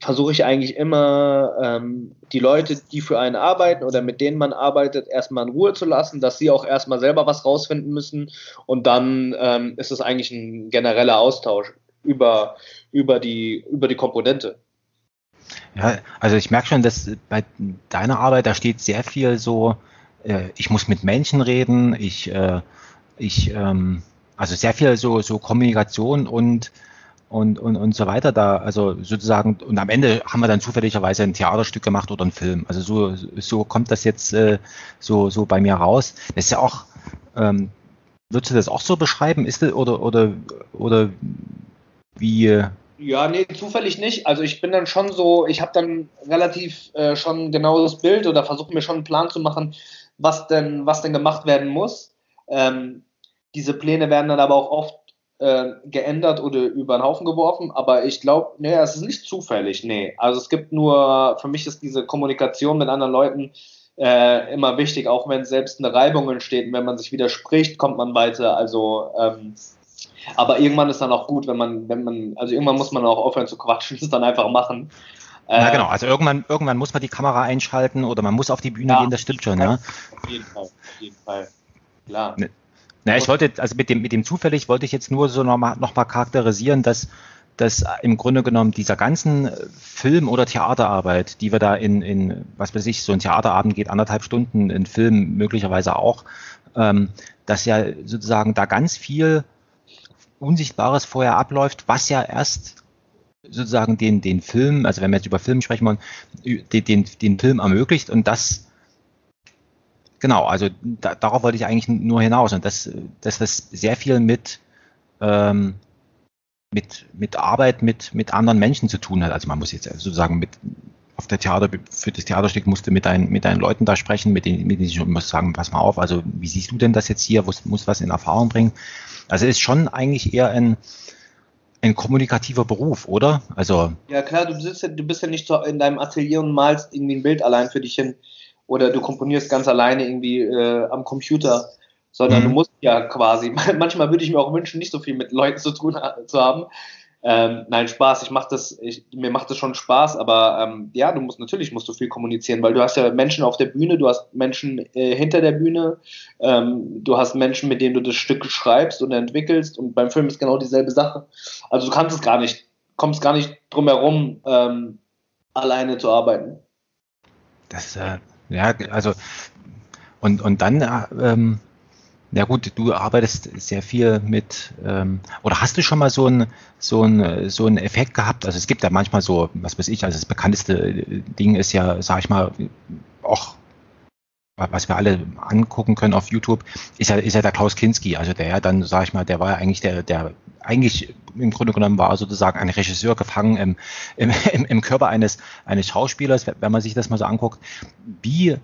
versuche ich eigentlich immer, ähm, die Leute, die für einen arbeiten oder mit denen man arbeitet, erstmal in Ruhe zu lassen, dass sie auch erstmal selber was rausfinden müssen und dann ähm, ist es eigentlich ein genereller Austausch über, über, die, über die Komponente. Ja, also ich merke schon, dass bei deiner Arbeit, da steht sehr viel so, äh, ich muss mit Menschen reden, ich, äh, ich ähm, also sehr viel so, so Kommunikation und und, und, und so weiter da, also sozusagen, und am Ende haben wir dann zufälligerweise ein Theaterstück gemacht oder einen Film. Also so, so kommt das jetzt äh, so, so bei mir raus. Das ist ja auch, ähm, würdest du das auch so beschreiben? Ist das, oder, oder, oder wie? Ja, nee, zufällig nicht. Also ich bin dann schon so, ich habe dann relativ äh, schon genaues Bild oder versuche mir schon einen Plan zu machen, was denn, was denn gemacht werden muss. Ähm, diese Pläne werden dann aber auch oft äh, geändert oder über den Haufen geworfen, aber ich glaube, nee, es ist nicht zufällig, nee. Also es gibt nur, für mich ist diese Kommunikation mit anderen Leuten äh, immer wichtig, auch wenn selbst eine Reibung entsteht und wenn man sich widerspricht, kommt man weiter. Also ähm, aber irgendwann ist dann auch gut, wenn man, wenn man, also irgendwann muss man auch aufhören zu quatschen, (laughs) das dann einfach machen. Ja, genau. Also irgendwann, irgendwann muss man die Kamera einschalten oder man muss auf die Bühne ja, gehen, das stimmt schon, ja. Auf jeden Fall, auf jeden Fall. Klar. Ne, na, ich wollte, also mit dem, mit dem zufällig wollte ich jetzt nur so nochmal noch mal charakterisieren, dass, dass im Grunde genommen dieser ganzen Film- oder Theaterarbeit, die wir da in, in, was weiß ich, so ein Theaterabend geht anderthalb Stunden, in Film möglicherweise auch, ähm, dass ja sozusagen da ganz viel Unsichtbares vorher abläuft, was ja erst sozusagen den, den Film, also wenn wir jetzt über Film sprechen wollen, den, den, den Film ermöglicht und das Genau, also da, darauf wollte ich eigentlich nur hinaus und dass, dass das sehr viel mit, ähm, mit, mit Arbeit mit, mit anderen Menschen zu tun hat. Also man muss jetzt sozusagen mit auf der Theater, für das Theaterstück musste mit deinen, mit deinen Leuten da sprechen, mit denen, mit denen ich muss sagen, pass mal auf, also wie siehst du denn das jetzt hier, muss, muss was in Erfahrung bringen? Also ist schon eigentlich eher ein, ein kommunikativer Beruf, oder? Also. Ja klar, du sitzt du bist ja nicht so in deinem Atelier und malst irgendwie ein Bild allein für dich hin oder du komponierst ganz alleine irgendwie äh, am Computer, sondern mhm. du musst ja quasi, (laughs) manchmal würde ich mir auch wünschen, nicht so viel mit Leuten zu tun zu haben. Ähm, nein, Spaß, ich mach das, ich, mir macht das schon Spaß, aber ähm, ja, du musst natürlich musst du viel kommunizieren, weil du hast ja Menschen auf der Bühne, du hast Menschen äh, hinter der Bühne, ähm, du hast Menschen, mit denen du das Stück schreibst und entwickelst und beim Film ist genau dieselbe Sache. Also du kannst es gar nicht, kommst gar nicht drum herum, ähm, alleine zu arbeiten. Das, äh, ja, also und, und dann, ähm, ja gut, du arbeitest sehr viel mit, ähm, oder hast du schon mal so ein so so ein Effekt gehabt? Also es gibt ja manchmal so, was weiß ich, also das bekannteste Ding ist ja, sag ich mal, auch was wir alle angucken können auf YouTube, ist ja, ist ja der Klaus Kinski. Also der dann, sag ich mal, der war ja eigentlich der, der eigentlich im Grunde genommen war sozusagen ein Regisseur gefangen im, im, im, im Körper eines, eines Schauspielers, wenn man sich das mal so anguckt. Wie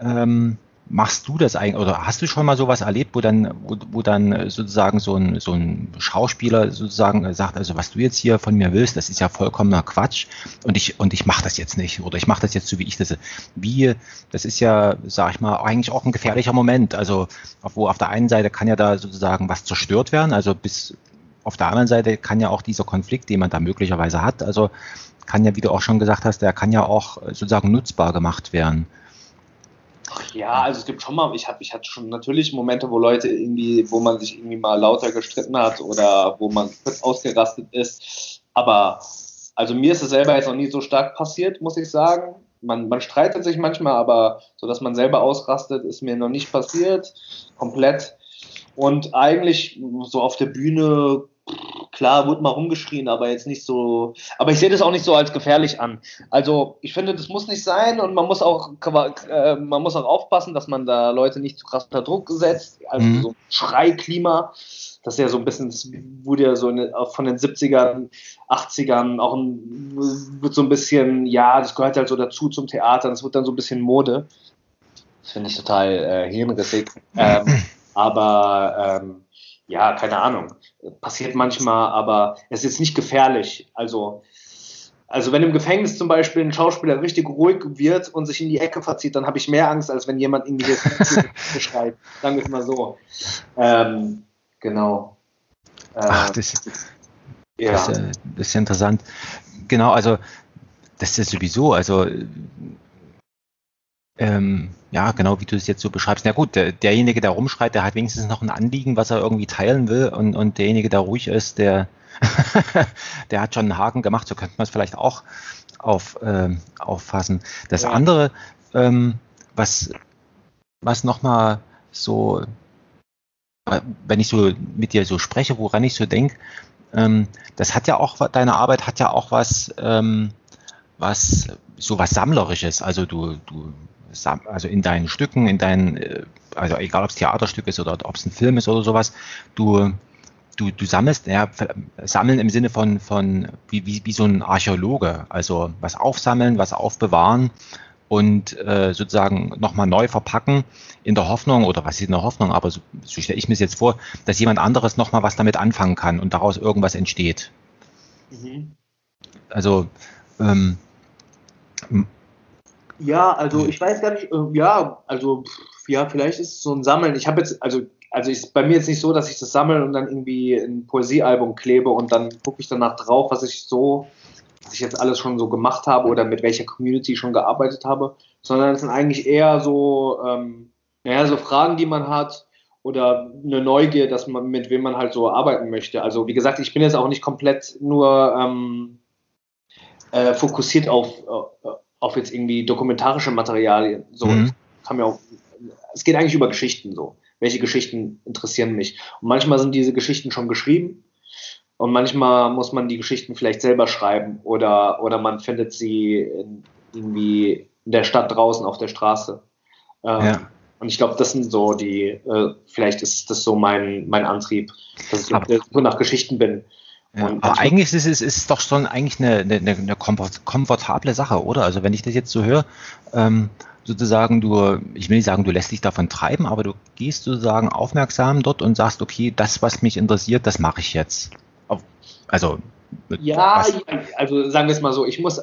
ähm, machst du das eigentlich, oder hast du schon mal sowas erlebt, wo dann, wo, wo dann sozusagen so ein, so ein Schauspieler sozusagen sagt, also was du jetzt hier von mir willst, das ist ja vollkommener Quatsch und ich, und ich mache das jetzt nicht oder ich mache das jetzt so, wie ich das, wie, das ist ja, sag ich mal, eigentlich auch ein gefährlicher Moment, also wo auf der einen Seite kann ja da sozusagen was zerstört werden, also bis auf der anderen Seite kann ja auch dieser Konflikt, den man da möglicherweise hat, also kann ja, wie du auch schon gesagt hast, der kann ja auch sozusagen nutzbar gemacht werden. Ja, also es gibt schon mal, ich, hab, ich hatte schon natürlich Momente, wo Leute irgendwie, wo man sich irgendwie mal lauter gestritten hat oder wo man kurz ausgerastet ist. Aber also mir ist es selber jetzt noch nie so stark passiert, muss ich sagen. Man, man streitet sich manchmal, aber so dass man selber ausrastet, ist mir noch nicht passiert. Komplett. Und eigentlich so auf der Bühne klar, wurde mal rumgeschrien, aber jetzt nicht so. Aber ich sehe das auch nicht so als gefährlich an. Also ich finde, das muss nicht sein und man muss auch, äh, man muss auch aufpassen, dass man da Leute nicht zu krass unter Druck setzt. Also mhm. so ein Schreiklima. Das ist ja so ein bisschen, das wurde ja so eine, von den 70ern, 80ern auch ein, wird so ein bisschen, ja, das gehört halt so dazu zum Theater, das wird dann so ein bisschen Mode. Das finde ich total äh, hirnrissig. (laughs) Ähm, aber ähm, ja, keine Ahnung. Passiert manchmal, aber es ist nicht gefährlich. Also, also wenn im Gefängnis zum Beispiel ein Schauspieler richtig ruhig wird und sich in die Ecke verzieht, dann habe ich mehr Angst, als wenn jemand irgendwie das (laughs) beschreibt. Sagen wir es mal so. Ähm, genau. Ach, das, Ja. Das, äh, das ist ja interessant. Genau, also das ist sowieso, also ähm, ja, genau wie du es jetzt so beschreibst. Na gut, der, derjenige, der rumschreit, der hat wenigstens noch ein Anliegen, was er irgendwie teilen will und, und derjenige, der ruhig ist, der, (laughs) der hat schon einen Haken gemacht, so könnte man es vielleicht auch auf, äh, auffassen. Das ja. andere, ähm, was, was nochmal so, wenn ich so mit dir so spreche, woran ich so denke, ähm, das hat ja auch, deine Arbeit hat ja auch was, ähm, was, so was Sammlerisches. Also du, du, also in deinen Stücken, in deinen, äh, also egal ob es Theaterstück ist oder ob es ein Film ist oder sowas, du, du, du sammelst, ja, sammeln im Sinne von, von wie, wie, wie so ein Archäologe, also was aufsammeln, was aufbewahren und äh, sozusagen nochmal neu verpacken in der Hoffnung, oder was ist in der Hoffnung, aber so, so stelle ich mir jetzt vor, dass jemand anderes nochmal was damit anfangen kann und daraus irgendwas entsteht. Mhm. Also, ähm, ja, also ich weiß gar nicht, äh, ja, also ja, vielleicht ist es so ein Sammeln. Ich habe jetzt, also also ist bei mir jetzt nicht so, dass ich das sammle und dann irgendwie ein Poesiealbum klebe und dann gucke ich danach drauf, was ich so, was ich jetzt alles schon so gemacht habe oder mit welcher Community ich schon gearbeitet habe, sondern es sind eigentlich eher so, ähm, naja, so Fragen, die man hat oder eine Neugier, dass man, mit wem man halt so arbeiten möchte. Also wie gesagt, ich bin jetzt auch nicht komplett nur ähm, äh, fokussiert auf, äh, auf jetzt irgendwie dokumentarische Materialien. So, mhm. kann mir auch, es geht eigentlich über Geschichten so welche Geschichten interessieren mich. Und manchmal sind diese Geschichten schon geschrieben und manchmal muss man die Geschichten vielleicht selber schreiben oder, oder man findet sie in, irgendwie in der Stadt draußen auf der Straße. Ähm, ja. Und ich glaube, das sind so die, äh, vielleicht ist das so mein, mein Antrieb, dass ich aber, so nach Geschichten bin. Ja, aber eigentlich ist es ist doch schon eigentlich eine, eine, eine komfortable Sache, oder? Also wenn ich das jetzt so höre, ähm, sozusagen du, ich will nicht sagen, du lässt dich davon treiben, aber du gehst sozusagen aufmerksam dort und sagst, okay, das, was mich interessiert, das mache ich jetzt. Also ja, was? also sagen wir es mal so, ich muss,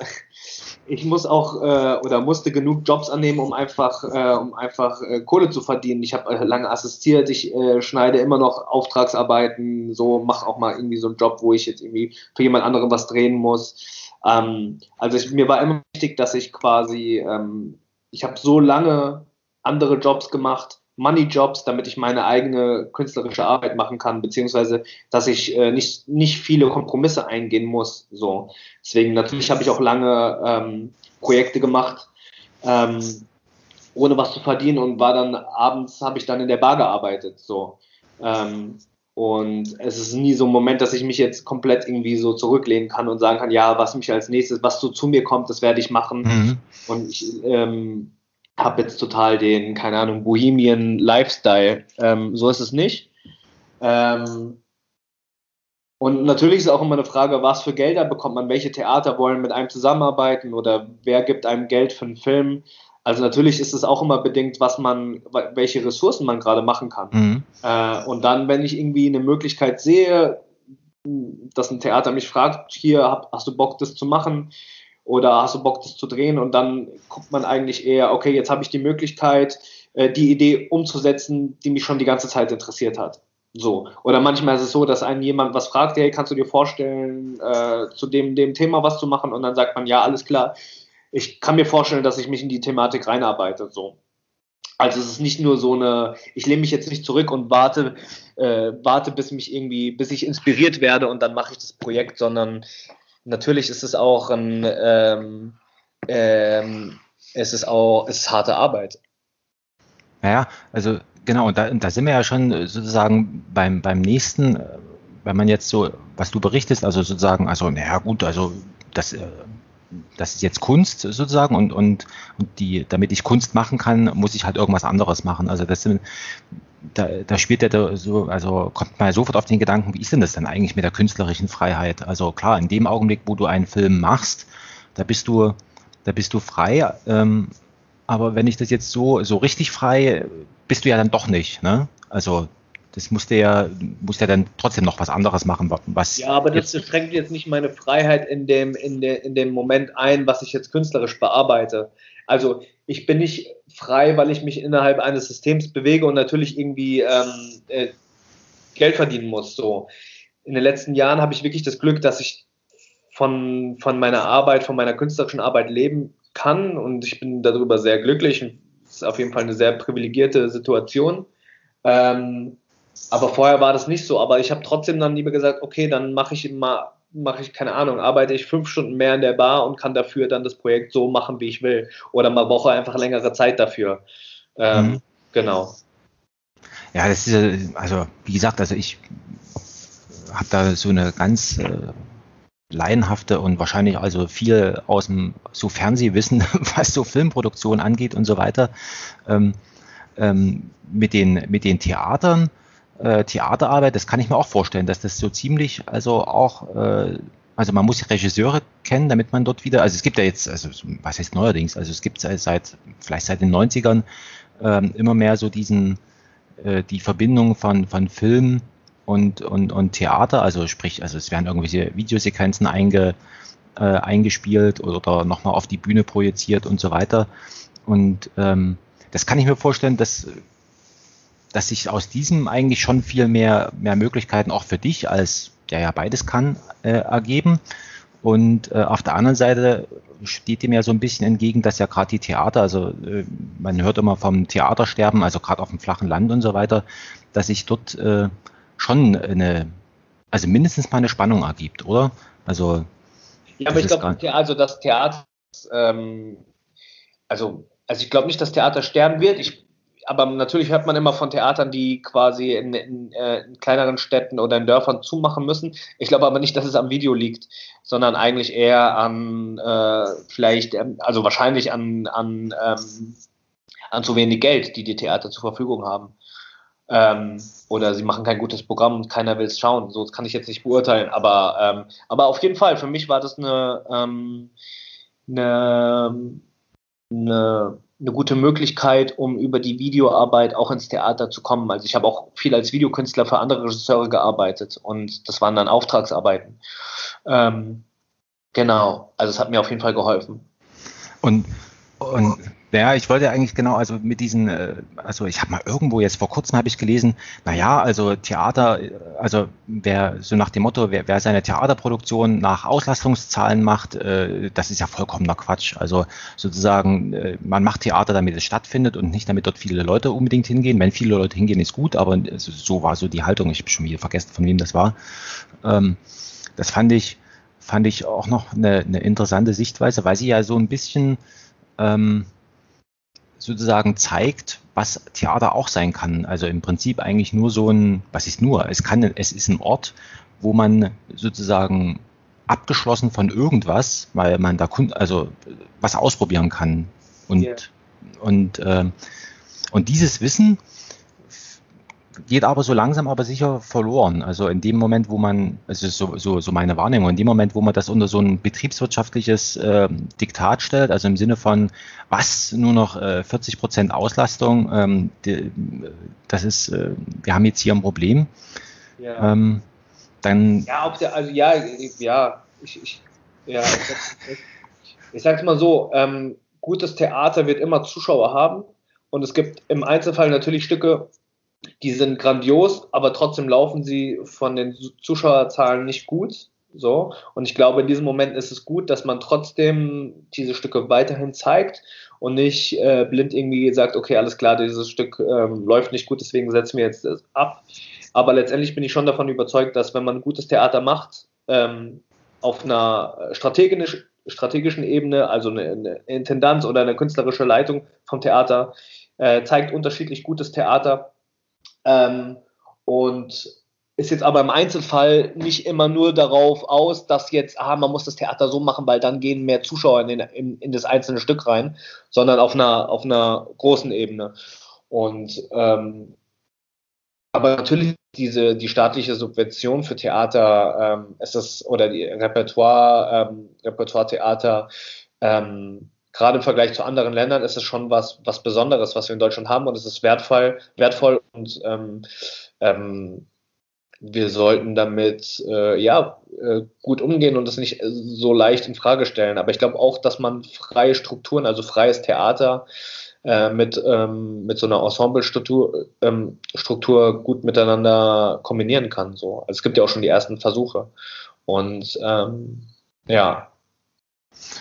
ich muss auch äh, oder musste genug Jobs annehmen, um einfach, äh, um einfach äh, Kohle zu verdienen. Ich habe äh, lange assistiert, ich äh, schneide immer noch Auftragsarbeiten, so mache auch mal irgendwie so einen Job, wo ich jetzt irgendwie für jemand anderen was drehen muss. Ähm, also ich, mir war immer wichtig, dass ich quasi ähm, ich habe so lange andere Jobs gemacht, Money-Jobs, damit ich meine eigene künstlerische Arbeit machen kann, beziehungsweise dass ich äh, nicht, nicht viele Kompromisse eingehen muss. So. Deswegen natürlich habe ich auch lange ähm, Projekte gemacht, ähm, ohne was zu verdienen und war dann abends habe ich dann in der Bar gearbeitet. So. Ähm, und es ist nie so ein Moment, dass ich mich jetzt komplett irgendwie so zurücklehnen kann und sagen kann, ja, was mich als nächstes, was so zu mir kommt, das werde ich machen. Mhm. Und ich ähm, habe jetzt total den, keine Ahnung, Bohemian Lifestyle. Ähm, so ist es nicht. Ähm, und natürlich ist auch immer eine Frage, was für Gelder bekommt man, welche Theater wollen mit einem zusammenarbeiten oder wer gibt einem Geld für einen Film. Also natürlich ist es auch immer bedingt, was man, welche Ressourcen man gerade machen kann. Mhm. Äh, und dann, wenn ich irgendwie eine Möglichkeit sehe, dass ein Theater mich fragt, hier hast du Bock, das zu machen? Oder hast du Bock, das zu drehen? Und dann guckt man eigentlich eher, okay, jetzt habe ich die Möglichkeit, äh, die Idee umzusetzen, die mich schon die ganze Zeit interessiert hat. So. Oder manchmal ist es so, dass einen jemand was fragt, hey, kannst du dir vorstellen, äh, zu dem, dem Thema was zu machen? Und dann sagt man, ja, alles klar, ich kann mir vorstellen, dass ich mich in die Thematik reinarbeite. So. Also es ist nicht nur so eine, ich lehne mich jetzt nicht zurück und warte, äh, warte, bis mich irgendwie, bis ich inspiriert werde und dann mache ich das Projekt, sondern natürlich ist es auch ein, ähm, ähm, es ist auch, es ist harte Arbeit. Naja, also genau, und da, da sind wir ja schon sozusagen beim, beim nächsten, äh, wenn man jetzt so, was du berichtest, also sozusagen, also naja gut, also das äh, das ist jetzt Kunst sozusagen und, und, und die, damit ich Kunst machen kann, muss ich halt irgendwas anderes machen. Also das sind, da, da spielt der so, also kommt man sofort auf den Gedanken, wie ist denn das denn eigentlich mit der künstlerischen Freiheit? Also klar, in dem Augenblick, wo du einen Film machst, da bist du, da bist du frei, ähm, aber wenn ich das jetzt so, so richtig frei, bist du ja dann doch nicht, ne? Also das musste ja, musste ja dann trotzdem noch was anderes machen, was. Ja, aber das schränkt jetzt nicht meine Freiheit in dem, in, de, in dem Moment ein, was ich jetzt künstlerisch bearbeite. Also ich bin nicht frei, weil ich mich innerhalb eines Systems bewege und natürlich irgendwie ähm, äh, Geld verdienen muss. So. in den letzten Jahren habe ich wirklich das Glück, dass ich von, von meiner Arbeit, von meiner künstlerischen Arbeit leben kann und ich bin darüber sehr glücklich es ist auf jeden Fall eine sehr privilegierte Situation. Ähm, aber vorher war das nicht so. Aber ich habe trotzdem dann lieber gesagt, okay, dann mache ich mal, mache ich keine Ahnung, arbeite ich fünf Stunden mehr in der Bar und kann dafür dann das Projekt so machen, wie ich will. Oder mal Woche einfach längere Zeit dafür. Ähm, mhm. Genau. Ja, das ist also wie gesagt, also ich habe da so eine ganz äh, laienhafte und wahrscheinlich also viel aus dem so Fernsehwissen, (laughs) was so Filmproduktion angeht und so weiter. Ähm, ähm, mit den mit den Theatern, äh, Theaterarbeit, das kann ich mir auch vorstellen, dass das so ziemlich also auch äh, also man muss Regisseure kennen, damit man dort wieder, also es gibt ja jetzt, also was heißt neuerdings, also es gibt seit, vielleicht seit den 90ern ähm, immer mehr so diesen, äh, die Verbindung von, von Film und, und, und Theater, also sprich, also es werden irgendwelche Videosequenzen einge, äh, eingespielt oder nochmal auf die Bühne projiziert und so weiter. Und ähm, das kann ich mir vorstellen, dass, dass sich aus diesem eigentlich schon viel mehr, mehr Möglichkeiten auch für dich als der ja beides kann, äh, ergeben. Und äh, auf der anderen Seite steht dem ja so ein bisschen entgegen, dass ja gerade die Theater, also äh, man hört immer vom Theatersterben, also gerade auf dem flachen Land und so weiter, dass sich dort äh, schon eine, also mindestens mal eine Spannung ergibt, oder? Also ja, aber ich glaube, also das Theater, ähm, also also ich glaube nicht, dass Theater sterben wird. Ich aber natürlich hört man immer von Theatern, die quasi in, in, äh, in, kleineren Städten oder in Dörfern zumachen müssen. Ich glaube aber nicht, dass es am Video liegt, sondern eigentlich eher an äh, vielleicht, ähm, also wahrscheinlich an, an, ähm, an zu wenig Geld, die die Theater zur Verfügung haben. Ähm, oder sie machen kein gutes Programm und keiner will es schauen. So das kann ich jetzt nicht beurteilen. Aber, ähm, aber auf jeden Fall, für mich war das eine, ähm, eine, eine eine gute Möglichkeit, um über die Videoarbeit auch ins Theater zu kommen. Also ich habe auch viel als Videokünstler für andere Regisseure gearbeitet und das waren dann Auftragsarbeiten. Ähm, genau, also es hat mir auf jeden Fall geholfen. Und, und ja, ich wollte eigentlich genau, also mit diesen, äh, also ich habe mal irgendwo jetzt vor kurzem habe ich gelesen, naja, also Theater, äh, also wer so nach dem Motto, wer, wer seine Theaterproduktion nach Auslastungszahlen macht, äh, das ist ja vollkommener Quatsch. Also sozusagen, äh, man macht Theater, damit es stattfindet und nicht damit dort viele Leute unbedingt hingehen. Wenn viele Leute hingehen, ist gut, aber so war so die Haltung. Ich habe schon wieder vergessen, von wem das war. Ähm, das fand ich, fand ich auch noch eine, eine interessante Sichtweise, weil sie ja so ein bisschen ähm, sozusagen zeigt, was Theater auch sein kann. Also im Prinzip eigentlich nur so ein, was ist nur? Es kann, es ist ein Ort, wo man sozusagen abgeschlossen von irgendwas, weil man da also was ausprobieren kann. Und, yeah. und, äh, und dieses Wissen geht aber so langsam aber sicher verloren. Also in dem Moment, wo man, es ist so, so, so meine Wahrnehmung, in dem Moment, wo man das unter so ein betriebswirtschaftliches äh, Diktat stellt, also im Sinne von, was, nur noch äh, 40 Prozent Auslastung, ähm, die, das ist, äh, wir haben jetzt hier ein Problem, ja. ähm, dann... Ja, ob der, also ja, ja, ich, ich, ja, ich, ich sag's mal so, ähm, gutes Theater wird immer Zuschauer haben und es gibt im Einzelfall natürlich Stücke, die sind grandios, aber trotzdem laufen sie von den Zuschauerzahlen nicht gut. So. Und ich glaube, in diesem Moment ist es gut, dass man trotzdem diese Stücke weiterhin zeigt und nicht äh, blind irgendwie sagt, okay, alles klar, dieses Stück ähm, läuft nicht gut, deswegen setzen wir jetzt das ab. Aber letztendlich bin ich schon davon überzeugt, dass wenn man gutes Theater macht, ähm, auf einer strategisch, strategischen Ebene, also eine, eine, Intendanz oder eine künstlerische Leitung vom Theater, äh, zeigt unterschiedlich gutes Theater, ähm, und ist jetzt aber im Einzelfall nicht immer nur darauf aus, dass jetzt, ah, man muss das Theater so machen, weil dann gehen mehr Zuschauer in, den, in, in das einzelne Stück rein, sondern auf einer, auf einer großen Ebene. Und ähm, aber natürlich diese die staatliche Subvention für Theater ähm, ist das oder die Repertoire ähm, Repertoire-Theater ähm, gerade im Vergleich zu anderen Ländern ist es schon was, was Besonderes, was wir in Deutschland haben und es ist wertvoll, wertvoll und ähm, ähm, wir sollten damit äh, ja äh, gut umgehen und es nicht so leicht in Frage stellen. Aber ich glaube auch, dass man freie Strukturen, also freies Theater, äh, mit, ähm, mit so einer Ensemble-Struktur ähm, Struktur gut miteinander kombinieren kann. So. Also es gibt ja auch schon die ersten Versuche. Und ähm, ja.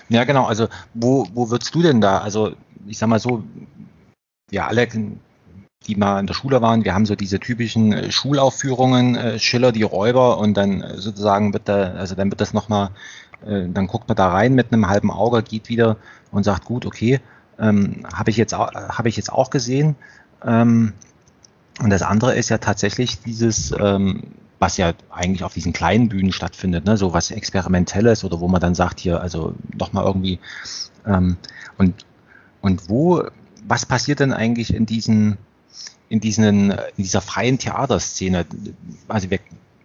Ja, genau. Also wo, wo würdest du denn da? Also ich sag mal so, wir alle die mal in der Schule waren, wir haben so diese typischen äh, Schulaufführungen, äh, Schiller, die Räuber und dann äh, sozusagen wird da, also dann wird das nochmal, dann guckt man da rein mit einem halben Auge, geht wieder und sagt, gut, okay, ähm, habe ich, jetzt auch, hab ich jetzt auch gesehen. Ähm, und das andere ist ja tatsächlich dieses, ähm, was ja eigentlich auf diesen kleinen Bühnen stattfindet, ne? so was Experimentelles oder wo man dann sagt, hier, also nochmal irgendwie, ähm, und, und wo, was passiert denn eigentlich in diesen, in, diesen, in dieser freien Theaterszene, also wir,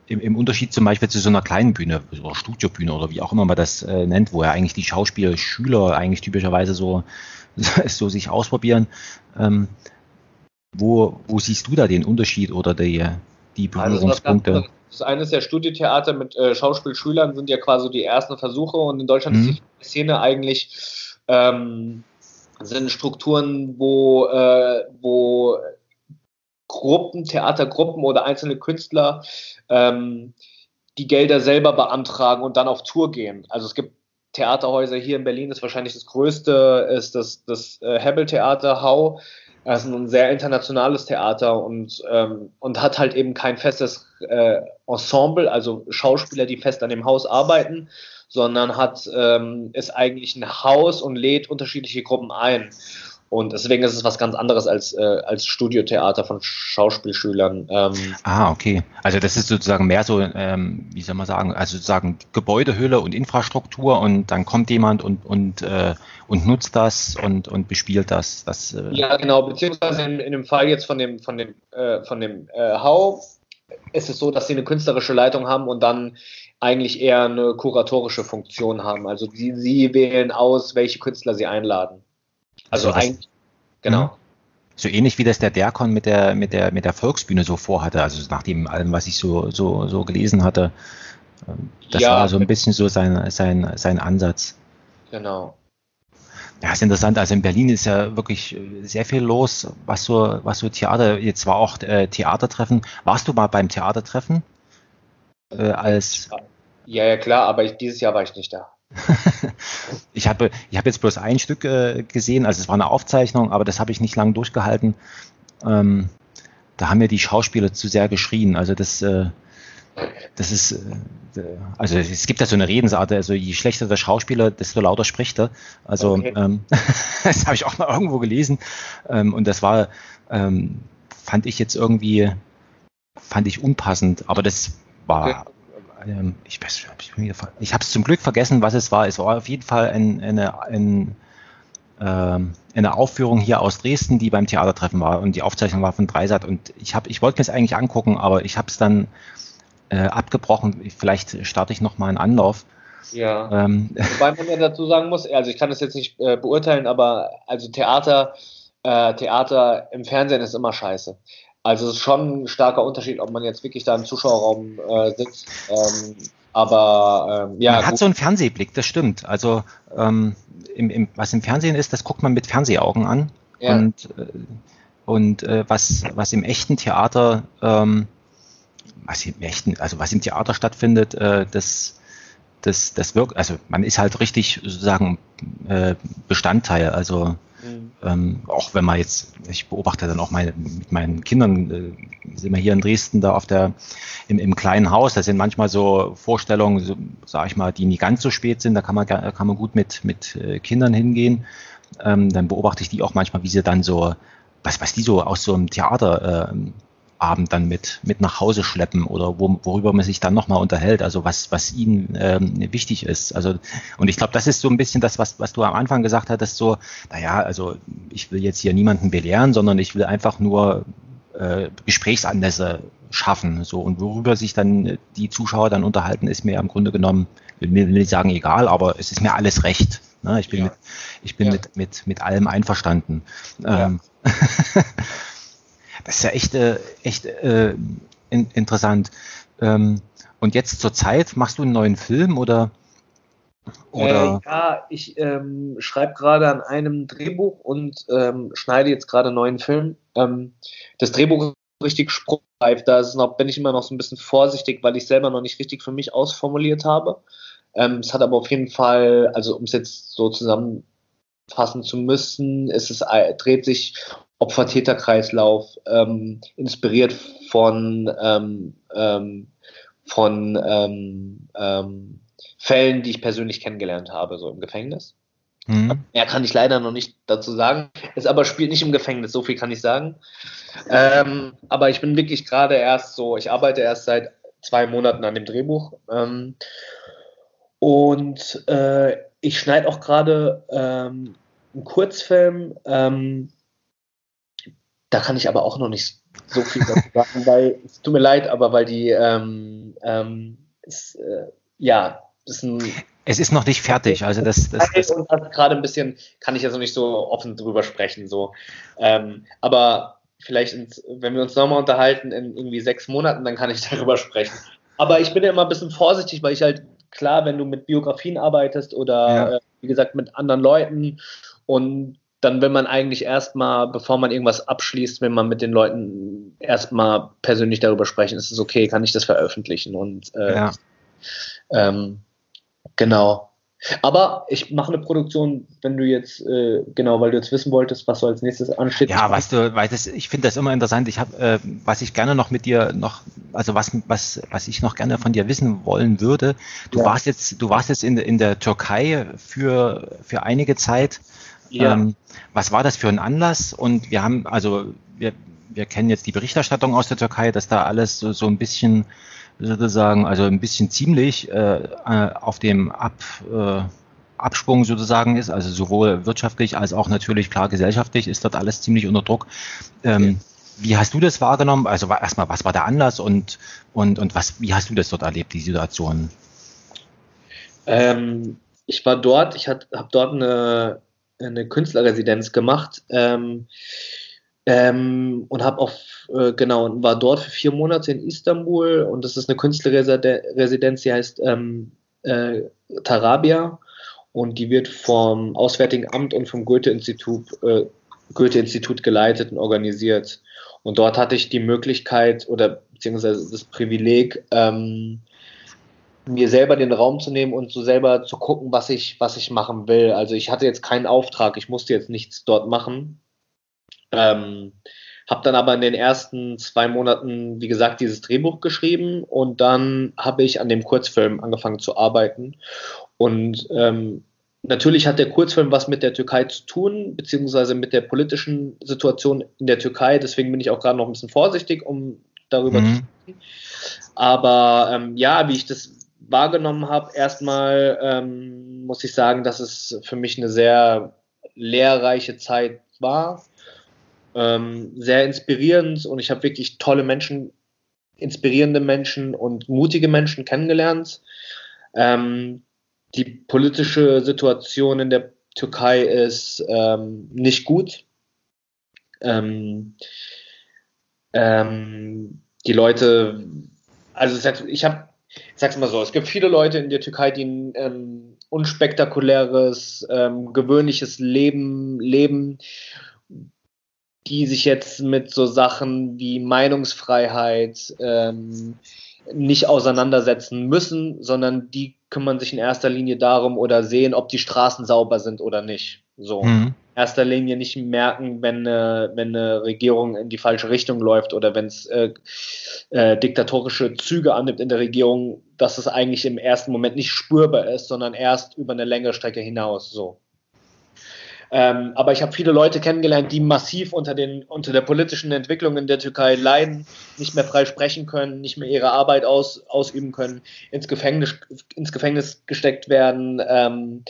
im, im, Unterschied zum Beispiel zu so einer kleinen Bühne oder Studiobühne oder wie auch immer man das äh, nennt, wo ja eigentlich die Schauspieler, Schüler eigentlich typischerweise so, (laughs) so sich ausprobieren. Ähm, wo, wo siehst du da den Unterschied oder die, die Berührungspunkte? Also das eine ist ja Studiotheater mit äh, Schauspielschülern, sind ja quasi die ersten Versuche und in Deutschland mhm. ist die Szene eigentlich ähm, sind Strukturen, wo, äh, wo Gruppen, Theatergruppen oder einzelne Künstler ähm, die Gelder selber beantragen und dann auf Tour gehen. Also es gibt Theaterhäuser hier in Berlin, ist wahrscheinlich das größte, ist das, das äh, Hebel Theater Hau. Das ist ein sehr internationales Theater und, ähm, und hat halt eben kein festes äh, Ensemble, also Schauspieler, die fest an dem Haus arbeiten, sondern hat, ähm, ist eigentlich ein Haus und lädt unterschiedliche Gruppen ein. Und deswegen ist es was ganz anderes als, äh, als Studiotheater von Schauspielschülern. Ähm. Ah, okay. Also das ist sozusagen mehr so, ähm, wie soll man sagen, also sozusagen Gebäudehülle und Infrastruktur und dann kommt jemand und, und, äh, und nutzt das und, und bespielt das. das äh ja, genau, beziehungsweise in, in dem Fall jetzt von dem, von dem, äh, von dem äh, Hau ist es so, dass sie eine künstlerische Leitung haben und dann eigentlich eher eine kuratorische Funktion haben. Also sie, sie wählen aus, welche Künstler sie einladen. Also, also eigentlich, genau. Mhm. So ähnlich wie das der Derkon mit der, mit der, mit der Volksbühne so vorhatte, also nach dem allem, was ich so, so, so gelesen hatte. Ähm, das ja, war so ein bisschen so sein, sein, sein Ansatz. Genau. Ja, ist interessant. Also in Berlin ist ja wirklich äh, sehr viel los, was so, was so Theater, jetzt war auch äh, Theatertreffen. Warst du mal beim Theatertreffen? Äh, als ja, ja, klar, aber ich, dieses Jahr war ich nicht da. (laughs) ich habe ich hab jetzt bloß ein Stück äh, gesehen, also es war eine Aufzeichnung, aber das habe ich nicht lange durchgehalten. Ähm, da haben mir die Schauspieler zu sehr geschrien. Also das, äh, das ist, äh, also es gibt ja so eine Redensart, also je schlechter der Schauspieler, desto lauter spricht er. Also okay. ähm, (laughs) das habe ich auch mal irgendwo gelesen. Ähm, und das war, ähm, fand ich jetzt irgendwie, fand ich unpassend, aber das war. Okay ähm, ich, ich habe es zum Glück vergessen, was es war. Es war auf jeden Fall ein, eine, ein, ähm, eine Aufführung hier aus Dresden, die beim Theatertreffen war und die Aufzeichnung war von Dreisat und ich habe, ich wollte mir es eigentlich angucken, aber ich habe es dann äh, abgebrochen. Vielleicht starte ich noch mal einen Anlauf. Ja. Ähm. Wobei man ja dazu sagen muss, also ich kann das jetzt nicht äh, beurteilen, aber also Theater, äh, Theater im Fernsehen ist immer scheiße. Also es ist schon ein starker Unterschied, ob man jetzt wirklich da im Zuschauerraum äh, sitzt. Ähm, aber ähm, ja. Man hat gut. so einen Fernsehblick, das stimmt. Also ähm, im, im, was im Fernsehen ist, das guckt man mit Fernsehaugen an. Ja. Und, äh, und äh, was, was im echten Theater, ähm, was im echten, also was im Theater stattfindet, äh, das, das, das wirkt, also man ist halt richtig sozusagen äh, Bestandteil. Also Mhm. Ähm, auch wenn man jetzt, ich beobachte dann auch meine, mit meinen Kindern, äh, sind wir hier in Dresden da auf der, im, im kleinen Haus, da sind manchmal so Vorstellungen, so, sag ich mal, die nie ganz so spät sind, da kann man, kann man gut mit, mit äh, Kindern hingehen. Ähm, dann beobachte ich die auch manchmal, wie sie dann so, was, was die so aus so einem Theater äh, Abend dann mit, mit nach Hause schleppen oder wo, worüber man sich dann nochmal unterhält, also was, was ihnen ähm, wichtig ist. Also, und ich glaube, das ist so ein bisschen das, was, was du am Anfang gesagt hattest, so, naja, also ich will jetzt hier niemanden belehren, sondern ich will einfach nur äh, Gesprächsanlässe schaffen. So, und worüber sich dann die Zuschauer dann unterhalten, ist mir im Grunde genommen, will, will nicht sagen egal, aber es ist mir alles recht. Ne? Ich bin, ja. mit, ich bin ja. mit, mit, mit allem einverstanden. Ja. Ähm, (laughs) Das ist ja echt, äh, echt äh, in, interessant. Ähm, und jetzt zur Zeit machst du einen neuen Film oder Oder? Äh, ja, ich ähm, schreibe gerade an einem Drehbuch und ähm, schneide jetzt gerade einen neuen Film. Ähm, das Drehbuch ist richtig spruchreif, da noch, bin ich immer noch so ein bisschen vorsichtig, weil ich selber noch nicht richtig für mich ausformuliert habe. Ähm, es hat aber auf jeden Fall, also um es jetzt so zusammenfassen zu müssen, es äh, dreht sich Opfer-Täter-Kreislauf, ähm, inspiriert von ähm, ähm, von ähm, ähm, Fällen, die ich persönlich kennengelernt habe, so im Gefängnis. Mhm. Mehr kann ich leider noch nicht dazu sagen. Es aber spielt nicht im Gefängnis, so viel kann ich sagen. Ähm, aber ich bin wirklich gerade erst so, ich arbeite erst seit zwei Monaten an dem Drehbuch. Ähm, und äh, ich schneide auch gerade ähm, einen Kurzfilm. Ähm, da kann ich aber auch noch nicht so viel dazu sagen, weil es tut mir leid, aber weil die ähm, ähm, ist, äh, ja ist ein es ist noch nicht fertig, also das, das, das und das gerade ein bisschen kann ich also nicht so offen drüber sprechen so, ähm, aber vielleicht ins, wenn wir uns nochmal unterhalten in irgendwie sechs Monaten, dann kann ich (laughs) darüber sprechen. Aber ich bin ja immer ein bisschen vorsichtig, weil ich halt klar, wenn du mit Biografien arbeitest oder ja. äh, wie gesagt mit anderen Leuten und dann will man eigentlich erstmal, bevor man irgendwas abschließt, wenn man mit den Leuten erstmal persönlich darüber sprechen, ist es okay, kann ich das veröffentlichen und äh, ja. ähm, genau. Aber ich mache eine Produktion, wenn du jetzt, äh, genau, weil du jetzt wissen wolltest, was so als nächstes ansteht. Ja, weißt du, weil das, ich finde das immer interessant. Ich habe, äh, was ich gerne noch mit dir noch, also was, was, was ich noch gerne von dir wissen wollen würde. Du ja. warst jetzt, du warst jetzt in, in der Türkei für, für einige Zeit. Ja. Ähm, was war das für ein Anlass? Und wir haben, also wir, wir kennen jetzt die Berichterstattung aus der Türkei, dass da alles so, so ein bisschen sozusagen, also ein bisschen ziemlich äh, äh, auf dem Ab, äh, Absprung sozusagen ist, also sowohl wirtschaftlich als auch natürlich klar gesellschaftlich ist dort alles ziemlich unter Druck. Ähm, wie hast du das wahrgenommen? Also erstmal, was war der Anlass und, und, und was, wie hast du das dort erlebt, die Situation? Ähm, ich war dort, ich habe dort eine, eine Künstlerresidenz gemacht. Ähm, ähm, und habe auch, äh, genau, war dort für vier Monate in Istanbul und das ist eine Künstlerresidenz, die heißt ähm, äh, Tarabia und die wird vom Auswärtigen Amt und vom Goethe-Institut äh, Goethe-Institut geleitet und organisiert. Und dort hatte ich die Möglichkeit oder beziehungsweise das Privileg, ähm, mir selber den Raum zu nehmen und so selber zu gucken, was ich, was ich machen will. Also ich hatte jetzt keinen Auftrag, ich musste jetzt nichts dort machen. Ähm, habe dann aber in den ersten zwei Monaten, wie gesagt, dieses Drehbuch geschrieben und dann habe ich an dem Kurzfilm angefangen zu arbeiten. Und ähm, natürlich hat der Kurzfilm was mit der Türkei zu tun, beziehungsweise mit der politischen Situation in der Türkei. Deswegen bin ich auch gerade noch ein bisschen vorsichtig, um darüber mhm. zu sprechen. Aber ähm, ja, wie ich das wahrgenommen habe, erstmal ähm, muss ich sagen, dass es für mich eine sehr lehrreiche Zeit war ähm, sehr inspirierend und ich habe wirklich tolle Menschen, inspirierende Menschen und mutige Menschen kennengelernt. Ähm, die politische Situation in der Türkei ist ähm, nicht gut. Ähm, ähm, die Leute, also ich habe, ich sag's mal so, es gibt viele Leute in der Türkei, die ein ähm, unspektakuläres, ähm, gewöhnliches Leben leben die sich jetzt mit so Sachen wie Meinungsfreiheit ähm, nicht auseinandersetzen müssen, sondern die kümmern sich in erster Linie darum oder sehen, ob die Straßen sauber sind oder nicht. So. Mhm. Erster Linie nicht merken, wenn eine, wenn eine Regierung in die falsche Richtung läuft oder wenn es äh, äh, diktatorische Züge annimmt in der Regierung, dass es eigentlich im ersten Moment nicht spürbar ist, sondern erst über eine längere Strecke hinaus. So. Ähm, aber ich habe viele Leute kennengelernt, die massiv unter, den, unter der politischen Entwicklung in der Türkei leiden, nicht mehr frei sprechen können, nicht mehr ihre Arbeit aus, ausüben können, ins Gefängnis, ins Gefängnis gesteckt werden ähm,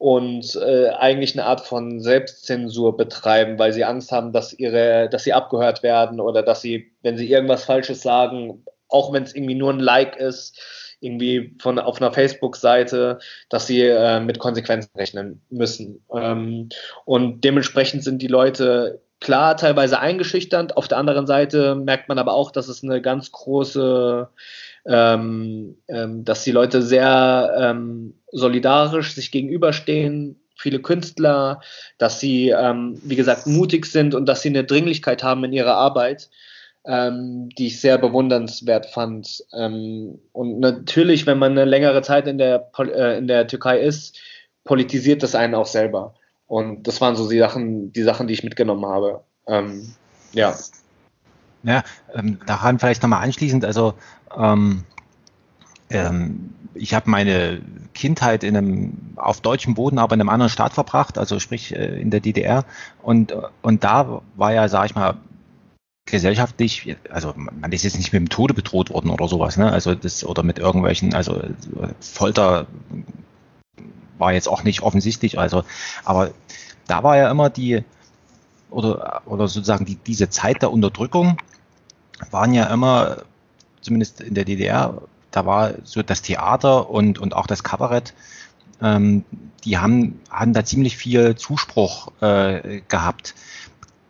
und äh, eigentlich eine Art von Selbstzensur betreiben, weil sie Angst haben, dass, ihre, dass sie abgehört werden oder dass sie, wenn sie irgendwas Falsches sagen, auch wenn es irgendwie nur ein Like ist, irgendwie von auf einer Facebook-Seite, dass sie äh, mit Konsequenzen rechnen müssen. Ähm, und dementsprechend sind die Leute klar teilweise eingeschüchternd. Auf der anderen Seite merkt man aber auch, dass es eine ganz große ähm, ähm, dass die Leute sehr ähm, solidarisch sich gegenüberstehen, viele Künstler, dass sie, ähm, wie gesagt, mutig sind und dass sie eine Dringlichkeit haben in ihrer Arbeit, ähm, die ich sehr bewundernswert fand. Ähm, und natürlich, wenn man eine längere Zeit in der, äh, in der Türkei ist, politisiert das einen auch selber. Und das waren so die Sachen, die Sachen, die ich mitgenommen habe. Ja. Ja, ähm, daran vielleicht nochmal anschließend, also ähm, ähm, ich habe meine Kindheit in einem auf deutschem Boden, aber in einem anderen Staat verbracht, also sprich äh, in der DDR. Und, und da war ja, sag ich mal, gesellschaftlich, also man ist jetzt nicht mit dem Tode bedroht worden oder sowas, ne? Also das oder mit irgendwelchen, also Folter war jetzt auch nicht offensichtlich, also, aber da war ja immer die oder oder sozusagen die, diese Zeit der Unterdrückung waren ja immer, zumindest in der DDR, da war so das Theater und, und auch das Kabarett, ähm, die haben, haben da ziemlich viel Zuspruch äh, gehabt.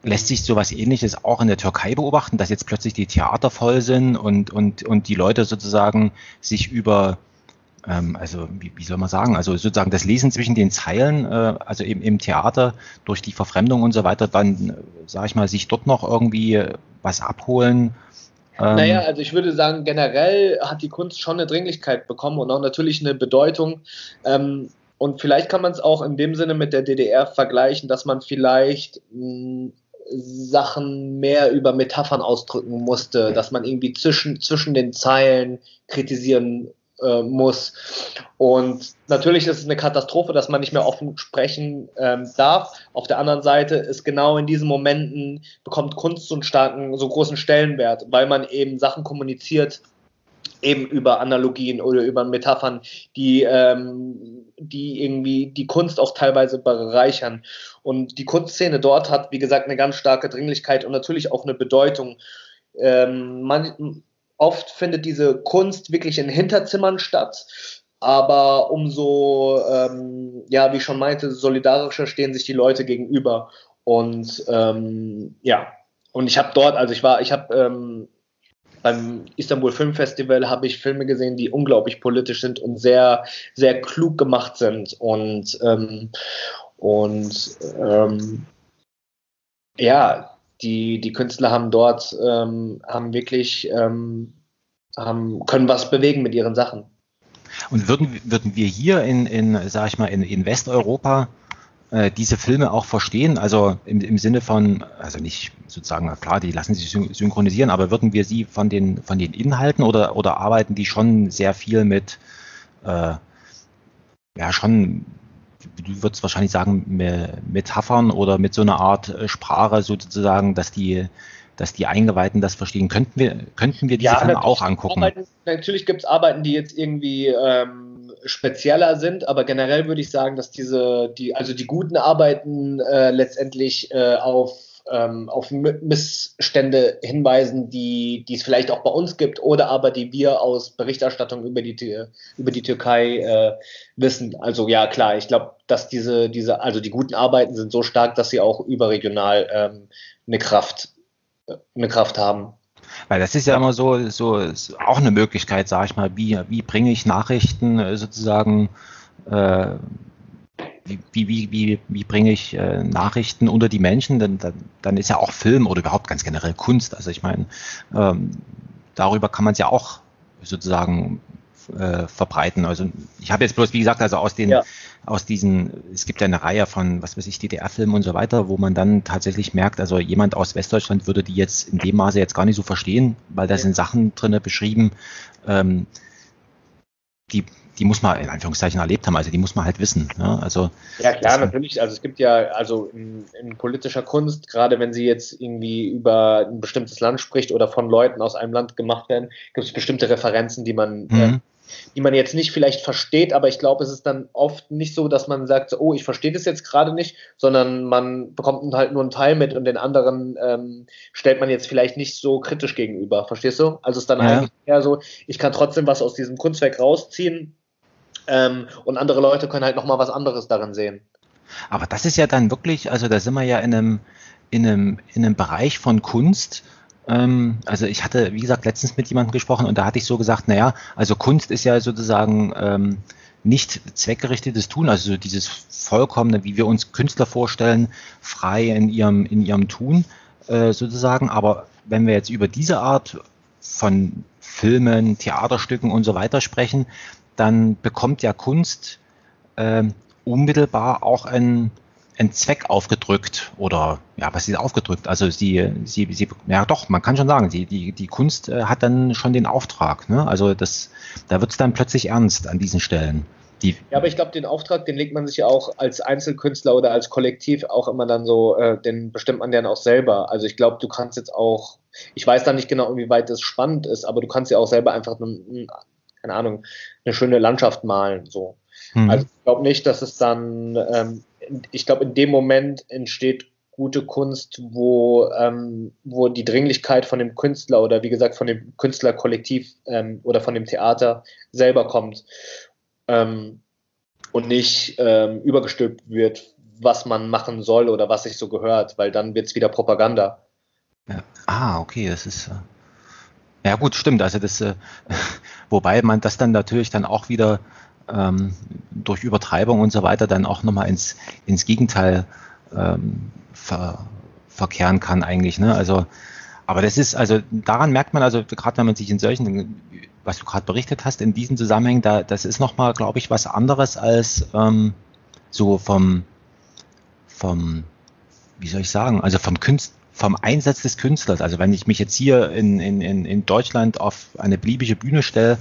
Lässt sich sowas ähnliches auch in der Türkei beobachten, dass jetzt plötzlich die Theater voll sind und, und, und die Leute sozusagen sich über, ähm, also wie, wie soll man sagen, also sozusagen das Lesen zwischen den Zeilen, äh, also eben im Theater durch die Verfremdung und so weiter, dann, sage ich mal, sich dort noch irgendwie was abholen ähm, naja, also ich würde sagen, generell hat die Kunst schon eine Dringlichkeit bekommen und auch natürlich eine Bedeutung. Ähm, und vielleicht kann man es auch in dem Sinne mit der DDR vergleichen, dass man vielleicht mh, hm, Sachen mehr über Metaphern ausdrücken musste, dass man irgendwie zwischen, zwischen den Zeilen kritisieren äh, muss. Und natürlich ist es eine Katastrophe, dass man nicht mehr offen sprechen ähm, darf. Auf der anderen Seite ist genau in diesen Momenten bekommt Kunst so einen starken, so großen Stellenwert, weil man eben Sachen kommuniziert, eben über Analogien oder über Metaphern, die, ähm, die irgendwie die Kunst auch teilweise bereichern. Und die Kunstszene dort hat, wie gesagt, eine ganz starke Dringlichkeit und natürlich auch eine Bedeutung. Ähm, man, Oft findet diese Kunst wirklich in Hinterzimmern statt, aber umso, ähm, ja, wie ich schon meinte, solidarischer stehen sich die Leute gegenüber. Und ähm, ja, und ich habe dort, also ich war, ich habe ähm, beim Istanbul Film Festival habe ich Filme gesehen, die unglaublich politisch sind und sehr, sehr klug gemacht sind. Und, ähm, und ähm, ja, die, die Künstler haben dort, ähm, haben wirklich, ähm, haben, können was bewegen mit ihren Sachen. Und würden, würden wir hier in, in, sag ich mal, in, in Westeuropa äh, diese Filme auch verstehen? Also im, im Sinne von, also nicht sozusagen, klar, die lassen sich synchronisieren, aber würden wir sie von den, von den Inhalten oder, oder arbeiten die schon sehr viel mit, äh, ja, schon du würdest wahrscheinlich sagen, Metaphern oder mit so einer Art äh, Sprache sozusagen, dass die, dass die Eingeweihten das verstehen. Könnten wir, könnten wir diese ja, Filme auch angucken? Arbeiten, natürlich gibt es Arbeiten, die jetzt irgendwie ähm, spezieller sind, aber generell würde ich sagen, dass diese, die, also die guten Arbeiten äh, letztendlich äh, auf ähm, auf Missstände hinweisen, die, die es vielleicht auch bei uns gibt oder aber die wir aus Berichterstattung über die, über die Türkei äh, wissen. Also ja, klar, ich glaube, dass diese, diese, also die guten Arbeiten sind so stark, dass sie auch überregional ähm, eine Kraft, eine Kraft haben. Weil das ist ja immer so, so auch eine Möglichkeit, sage ich mal, wie, wie bringe ich Nachrichten äh, sozusagen äh, wie, wie, wie, wie bringe ich äh, Nachrichten unter die Menschen, dann, dann, dann ist ja auch Film oder überhaupt ganz generell Kunst. Also ich meine, ähm, darüber kann man es ja auch sozusagen äh, verbreiten. Also ich habe jetzt bloß, wie gesagt, also aus den, ja. aus diesen, es gibt ja eine Reihe von, was weiß ich, DDR-Filmen und so weiter, wo man dann tatsächlich merkt, also jemand aus Westdeutschland würde die jetzt in dem Maße jetzt gar nicht so verstehen, weil da ja. sind Sachen drinne beschrieben, ähm, die die muss man in Anführungszeichen erlebt haben, also die muss man halt wissen. Ja, also, ja klar, natürlich. Also es gibt ja, also in, in, politischer Kunst, gerade wenn sie jetzt irgendwie über ein bestimmtes Land spricht oder von Leuten aus einem Land gemacht werden, gibt es bestimmte Referenzen, die man, mhm. äh, die man jetzt nicht vielleicht versteht, aber ich glaube, es ist dann oft nicht so, dass man sagt, oh, ich verstehe das jetzt gerade nicht, sondern man bekommt halt nur einen Teil mit und den anderen ähm, stellt man jetzt vielleicht nicht so kritisch gegenüber. Verstehst du? Also es ist dann ja. eigentlich eher so, ich kann trotzdem was aus diesem Kunstwerk rausziehen, ähm, und andere Leute können halt nochmal was anderes darin sehen. Aber das ist ja dann wirklich, also da sind wir ja in einem, in einem, in einem Bereich von Kunst, also ich hatte, wie gesagt, letztens mit jemandem gesprochen und da hatte ich so gesagt, naja, also Kunst ist ja sozusagen ähm, nicht zweckgerichtetes Tun, also so dieses vollkommene, wie wir uns Künstler vorstellen, frei in ihrem, in ihrem Tun äh, sozusagen. Aber wenn wir jetzt über diese Art von Filmen, Theaterstücken und so weiter sprechen, dann bekommt ja Kunst äh, unmittelbar auch ein einen Zweck aufgedrückt oder ja, was ist aufgedrückt? Also sie, sie, sie, ja doch, man kann schon sagen, die, die, die Kunst äh, hat dann schon den Auftrag. Ne? Also das, da wird es dann plötzlich ernst an diesen Stellen. Die ja, aber ich glaube, den Auftrag, den legt man sich ja auch als Einzelkünstler oder als Kollektiv auch immer dann so, äh, den bestimmt man dann auch selber. Also ich glaube, du kannst jetzt auch, ich weiß da nicht genau, inwieweit das spannend ist, aber du kannst ja auch selber einfach, keine Ahnung, eine schöne Landschaft malen. So. Mhm. Also ich glaube nicht, dass es dann ähm, ich glaube, in dem Moment entsteht gute Kunst, wo, ähm, wo die Dringlichkeit von dem Künstler oder wie gesagt von dem Künstlerkollektiv ähm, oder von dem Theater selber kommt ähm, und nicht ähm, übergestülpt wird, was man machen soll oder was sich so gehört, weil dann wird es wieder Propaganda. Ja. Ah, okay, das ist. Äh ja gut, stimmt. Also das, äh, (laughs) wobei man das dann natürlich dann auch wieder ähm, durch Übertreibung und so weiter dann auch nochmal ins, ins Gegenteil ähm, ver, verkehren kann eigentlich. Ne? Also, aber das ist, also daran merkt man, also gerade wenn man sich in solchen, was du gerade berichtet hast, in diesem Zusammenhang, da, das ist nochmal, glaube ich, was anderes als ähm, so vom, vom, wie soll ich sagen, also vom Künstler vom Einsatz des Künstlers. Also wenn ich mich jetzt hier in, in, in Deutschland auf eine beliebige Bühne stelle,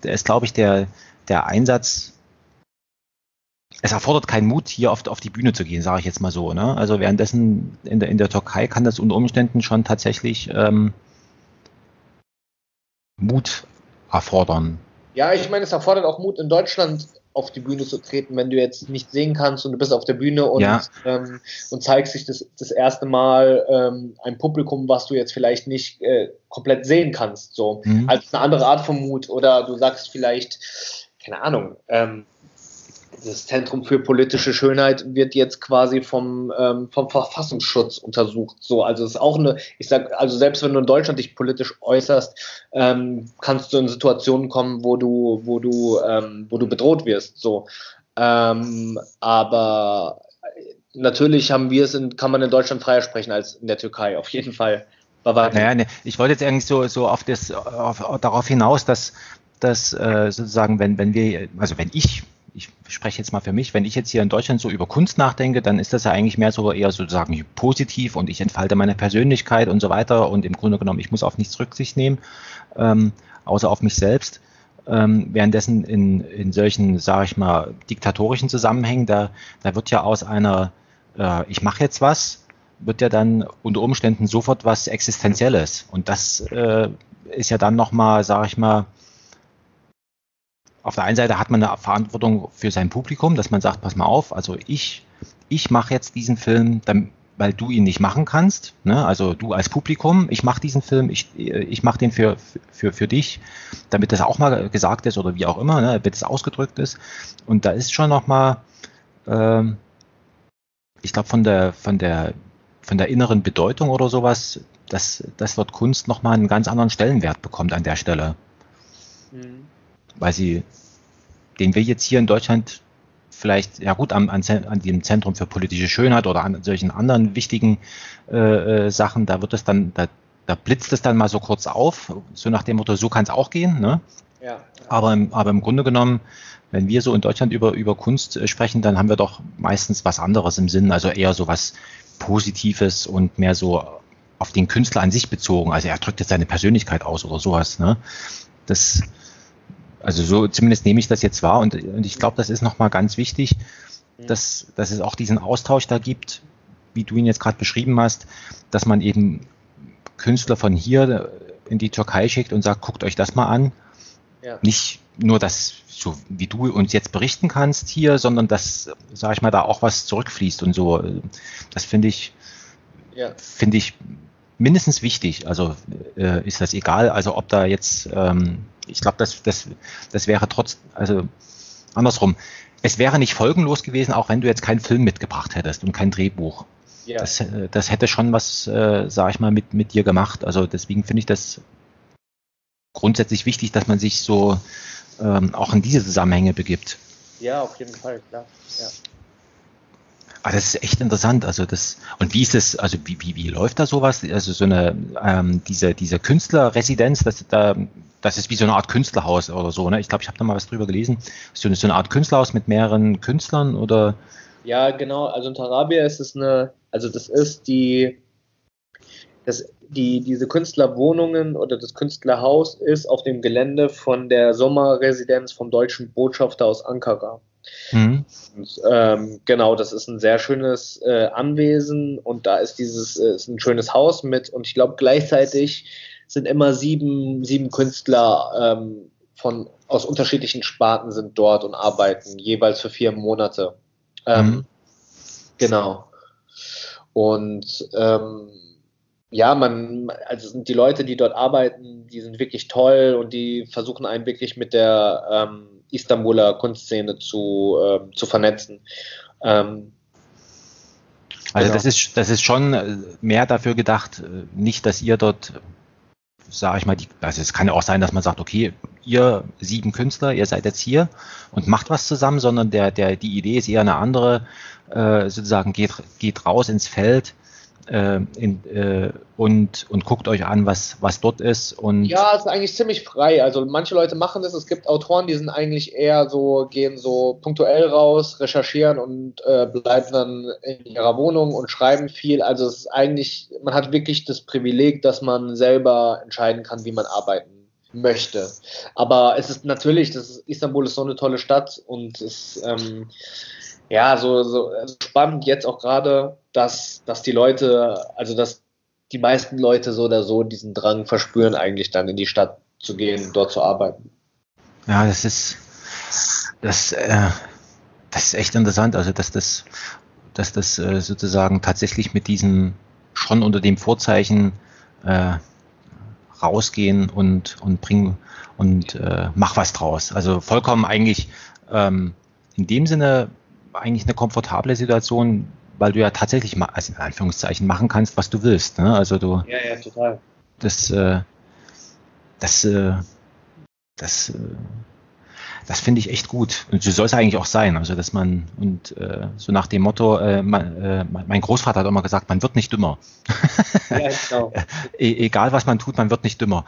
da ist, glaube ich, der, der Einsatz, es erfordert keinen Mut, hier oft auf die Bühne zu gehen, sage ich jetzt mal so. Ne? Also währenddessen in der, in der Türkei kann das unter Umständen schon tatsächlich ähm, Mut erfordern. Ja, ich meine, es erfordert auch Mut in Deutschland auf die Bühne zu treten, wenn du jetzt nicht sehen kannst und du bist auf der Bühne und, ja. ähm, und zeigst dich das, das erste Mal ähm, ein Publikum, was du jetzt vielleicht nicht äh, komplett sehen kannst. So. Mhm. Als eine andere Art von Mut. Oder du sagst vielleicht, keine Ahnung, ähm, das Zentrum für politische Schönheit wird jetzt quasi vom, ähm, vom Verfassungsschutz untersucht. So, also ist auch eine, ich sag, also selbst wenn du in Deutschland dich politisch äußerst, ähm, kannst du in Situationen kommen, wo du, wo du, ähm, wo du bedroht wirst. So, ähm, aber natürlich haben wir es, in, kann man in Deutschland freier sprechen als in der Türkei, auf jeden Fall. Naja, ne, ich wollte jetzt eigentlich so, so auf das, auf, darauf hinaus, dass dass äh, sozusagen, wenn, wenn wir, also wenn ich, ich spreche jetzt mal für mich, wenn ich jetzt hier in Deutschland so über Kunst nachdenke, dann ist das ja eigentlich mehr so eher sozusagen positiv und ich entfalte meine Persönlichkeit und so weiter und im Grunde genommen, ich muss auf nichts Rücksicht nehmen, ähm, außer auf mich selbst. Ähm, währenddessen in, in solchen, sage ich mal, diktatorischen Zusammenhängen, da, da wird ja aus einer, äh, ich mache jetzt was, wird ja dann unter Umständen sofort was Existenzielles. Und das äh, ist ja dann nochmal, sage ich mal, auf der einen Seite hat man eine Verantwortung für sein Publikum, dass man sagt, pass mal auf, also ich, ich mache jetzt diesen Film, weil du ihn nicht machen kannst. Ne? Also du als Publikum, ich mache diesen Film, ich, ich mache den für, für, für dich, damit das auch mal gesagt ist oder wie auch immer, ne? damit es ausgedrückt ist. Und da ist schon nochmal, ähm, ich glaube, von der, von der, von der inneren Bedeutung oder sowas, dass, dass dort Kunst nochmal einen ganz anderen Stellenwert bekommt an der Stelle. Mhm weil sie, den wir jetzt hier in Deutschland vielleicht, ja gut, an, an, an dem Zentrum für politische Schönheit oder an solchen anderen wichtigen äh, äh, Sachen, da wird es dann, da, da blitzt es dann mal so kurz auf, so nach dem Motto, so kann es auch gehen. Ne? Ja. Aber, im, aber im Grunde genommen, wenn wir so in Deutschland über, über Kunst äh, sprechen, dann haben wir doch meistens was anderes im Sinn, also eher so was Positives und mehr so auf den Künstler an sich bezogen. Also er drückt jetzt seine Persönlichkeit aus oder sowas. Ne? Das, also so zumindest nehme ich das jetzt wahr und, und ich glaube, das ist nochmal ganz wichtig, dass, dass es auch diesen Austausch da gibt, wie du ihn jetzt gerade beschrieben hast, dass man eben Künstler von hier in die Türkei schickt und sagt, guckt euch das mal an. Ja. Nicht nur das, so wie du uns jetzt berichten kannst hier, sondern dass, sage ich mal, da auch was zurückfließt und so. Das finde ich, ja. finde ich mindestens wichtig. Also äh, ist das egal, also ob da jetzt, ähm, ich glaube, das, das, das wäre trotz, also andersrum, es wäre nicht folgenlos gewesen, auch wenn du jetzt keinen Film mitgebracht hättest und kein Drehbuch. ja. das, äh, das hätte schon was, äh, sag ich mal, mit, mit dir gemacht. Also deswegen finde ich das grundsätzlich wichtig, dass man sich so ähm, auch in diese Zusammenhänge begibt. Ja, auf jeden Fall, klar. Ja. Ah, das ist echt interessant. Also das und wie ist das? Also wie, wie, wie läuft da sowas? Also so eine ähm, diese diese Künstlerresidenz, das da das ist wie so eine Art Künstlerhaus oder so. Ne? Ich glaube, ich habe da mal was drüber gelesen. So eine, so eine Art Künstlerhaus mit mehreren Künstlern oder? Ja, genau. Also in Tarabia ist es eine, also das ist die das, die, diese Künstlerwohnungen oder das Künstlerhaus ist auf dem Gelände von der Sommerresidenz vom deutschen Botschafter aus Ankara. Mhm. Und, ähm, genau, das ist ein sehr schönes äh, Anwesen und da ist dieses äh, ist ein schönes Haus mit und ich glaube gleichzeitig sind immer sieben, sieben Künstler ähm, von aus unterschiedlichen Sparten sind dort und arbeiten jeweils für vier Monate. Ähm, mhm. Genau. Und ähm, ja, man, also die Leute, die dort arbeiten, die sind wirklich toll und die versuchen einen wirklich mit der ähm, Istanbuler Kunstszene zu, äh, zu vernetzen. Ähm, also genau. das ist das ist schon äh, mehr dafür gedacht, äh, nicht, dass ihr dort, sage ich mal, die, also es kann ja auch sein, dass man sagt, okay, ihr sieben Künstler, ihr seid jetzt hier und macht was zusammen, sondern der der die Idee ist eher eine andere, äh, sozusagen geht geht raus ins Feld äh, in, äh, und, und guckt euch an, was, was dort ist. Und ja, es ist eigentlich ziemlich frei. Also manche Leute machen das. Es gibt Autoren, die sind eigentlich eher so, gehen so punktuell raus, recherchieren und äh, bleiben dann in ihrer Wohnung und schreiben viel. Also es ist eigentlich, man hat wirklich das Privileg, dass man selber entscheiden kann, wie man arbeiten möchte. Aber es ist natürlich, das ist, Istanbul ist so eine tolle Stadt und es ähm, ja, so, so also spannend jetzt auch gerade, dass, dass die Leute, also dass die meisten Leute so oder so diesen Drang verspüren, eigentlich dann in die Stadt zu gehen, dort zu arbeiten. Ja, das ist, das, äh, das ist echt interessant, also dass das, dass das äh, sozusagen tatsächlich mit diesem schon unter dem Vorzeichen äh, rausgehen und, und bringen und äh, mach was draus. Also vollkommen eigentlich ähm, in dem Sinne eigentlich eine komfortable Situation, weil du ja tatsächlich mal, also in Anführungszeichen, machen kannst, was du willst. Ne? Also du. Ja, ja, total. Das, äh, das, äh, das, äh, das finde ich echt gut. Und so soll es eigentlich auch sein. Also, dass man, und äh, so nach dem Motto, äh, man, äh, mein Großvater hat immer gesagt, man wird nicht dümmer. (laughs) Ja, genau. (laughs) e egal was man tut, man wird nicht dümmer.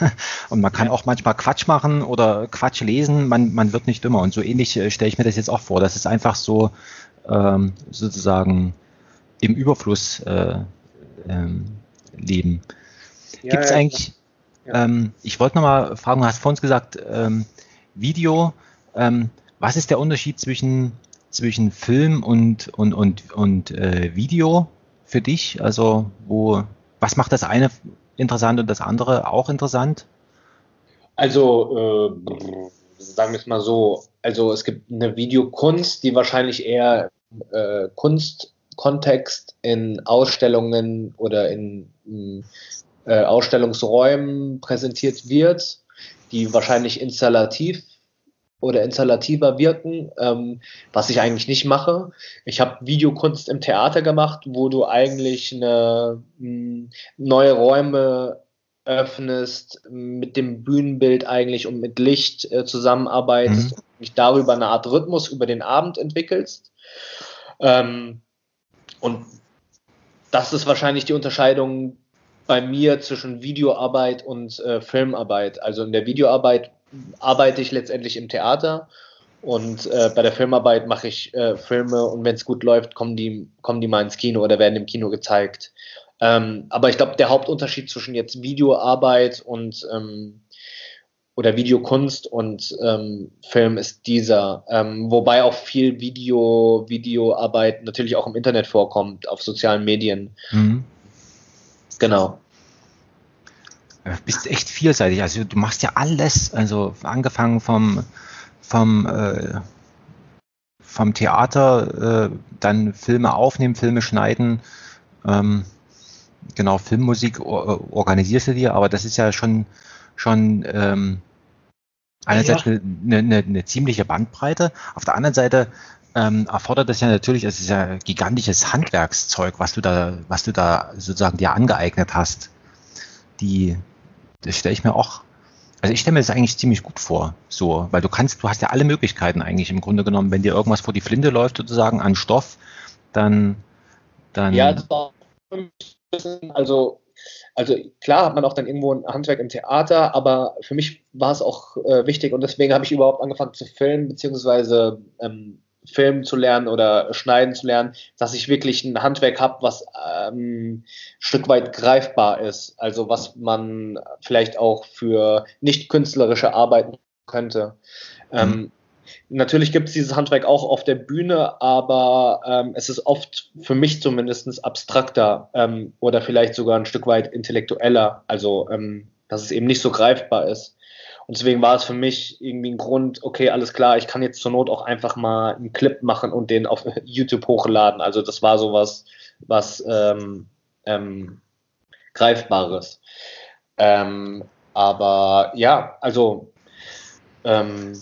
(laughs) und man kann ja. auch manchmal Quatsch machen oder Quatsch lesen, man, man wird nicht dümmer. Und so ähnlich äh, stelle ich mir das jetzt auch vor. Das ist einfach so ähm, sozusagen im Überfluss äh, ähm, leben. Ja, Gibt es eigentlich, ähm, ich wollte nochmal fragen, du hast vor uns gesagt, ähm, Video. Ähm, was ist der Unterschied zwischen, zwischen Film und, und, und, und äh, Video für dich? Also, wo, was macht das eine interessant und das andere auch interessant? Also, äh, sagen wir es mal so, also es gibt eine Videokunst, die wahrscheinlich eher äh, Kunstkontext in Ausstellungen oder in, äh, Ausstellungsräumen präsentiert wird die wahrscheinlich installativ oder installativer wirken, ähm, was ich eigentlich nicht mache. Ich habe Videokunst im Theater gemacht, wo du eigentlich eine, hm, neue Räume öffnest, mit dem Bühnenbild eigentlich und mit Licht äh, zusammenarbeitest mhm. und darüber eine Art Rhythmus über den Abend entwickelst. Ähm, und das ist wahrscheinlich die Unterscheidung bei mir zwischen Videoarbeit und äh, Filmarbeit. Also in der Videoarbeit arbeite ich letztendlich im Theater und äh, bei der Filmarbeit mache ich äh, Filme und wenn es gut läuft, kommen die, kommen die mal ins Kino oder werden im Kino gezeigt. Ähm, aber ich glaube, der Hauptunterschied zwischen jetzt Videoarbeit und ähm, oder Videokunst und ähm, Film ist dieser, ähm, wobei auch viel Video, Videoarbeit natürlich auch im Internet vorkommt, auf sozialen Medien. Mhm. Genau. Du bist echt vielseitig. Also du machst ja alles, also angefangen vom, vom, äh, vom Theater, äh, dann Filme aufnehmen, Filme schneiden, ähm, genau, Filmmusik organisierst du dir, aber das ist ja schon, schon ähm, einerseits ja. eine, eine, eine ziemliche Bandbreite. Auf der anderen Seite ähm, erfordert das ja natürlich, es ist ja gigantisches Handwerkszeug, was du da, was du da sozusagen dir angeeignet hast. Die, das stelle ich mir auch, also ich stelle mir das eigentlich ziemlich gut vor, so, weil du kannst, du hast ja alle Möglichkeiten eigentlich im Grunde genommen, wenn dir irgendwas vor die Flinte läuft sozusagen an Stoff, dann, dann. Ja, also also klar hat man auch dann irgendwo ein Handwerk im Theater, aber für mich war es auch äh, wichtig und deswegen habe ich überhaupt angefangen zu filmen, beziehungsweise ähm, filmen zu lernen oder schneiden zu lernen, dass ich wirklich ein Handwerk habe, was ähm, ein Stück weit greifbar ist. Also was man vielleicht auch für nicht künstlerische Arbeiten könnte. Mhm. Ähm, Natürlich gibt es dieses Handwerk auch auf der Bühne, aber ähm, es ist oft für mich zumindest abstrakter ähm, oder vielleicht sogar ein Stück weit intellektueller, also ähm, dass es eben nicht so greifbar ist. Und deswegen war es für mich irgendwie ein Grund, okay, alles klar, ich kann jetzt zur Not auch einfach mal einen Clip machen und den auf (laughs) YouTube hochladen. Also das war sowas, was ähm, ähm, Greifbares. Ähm, aber ja, also ähm,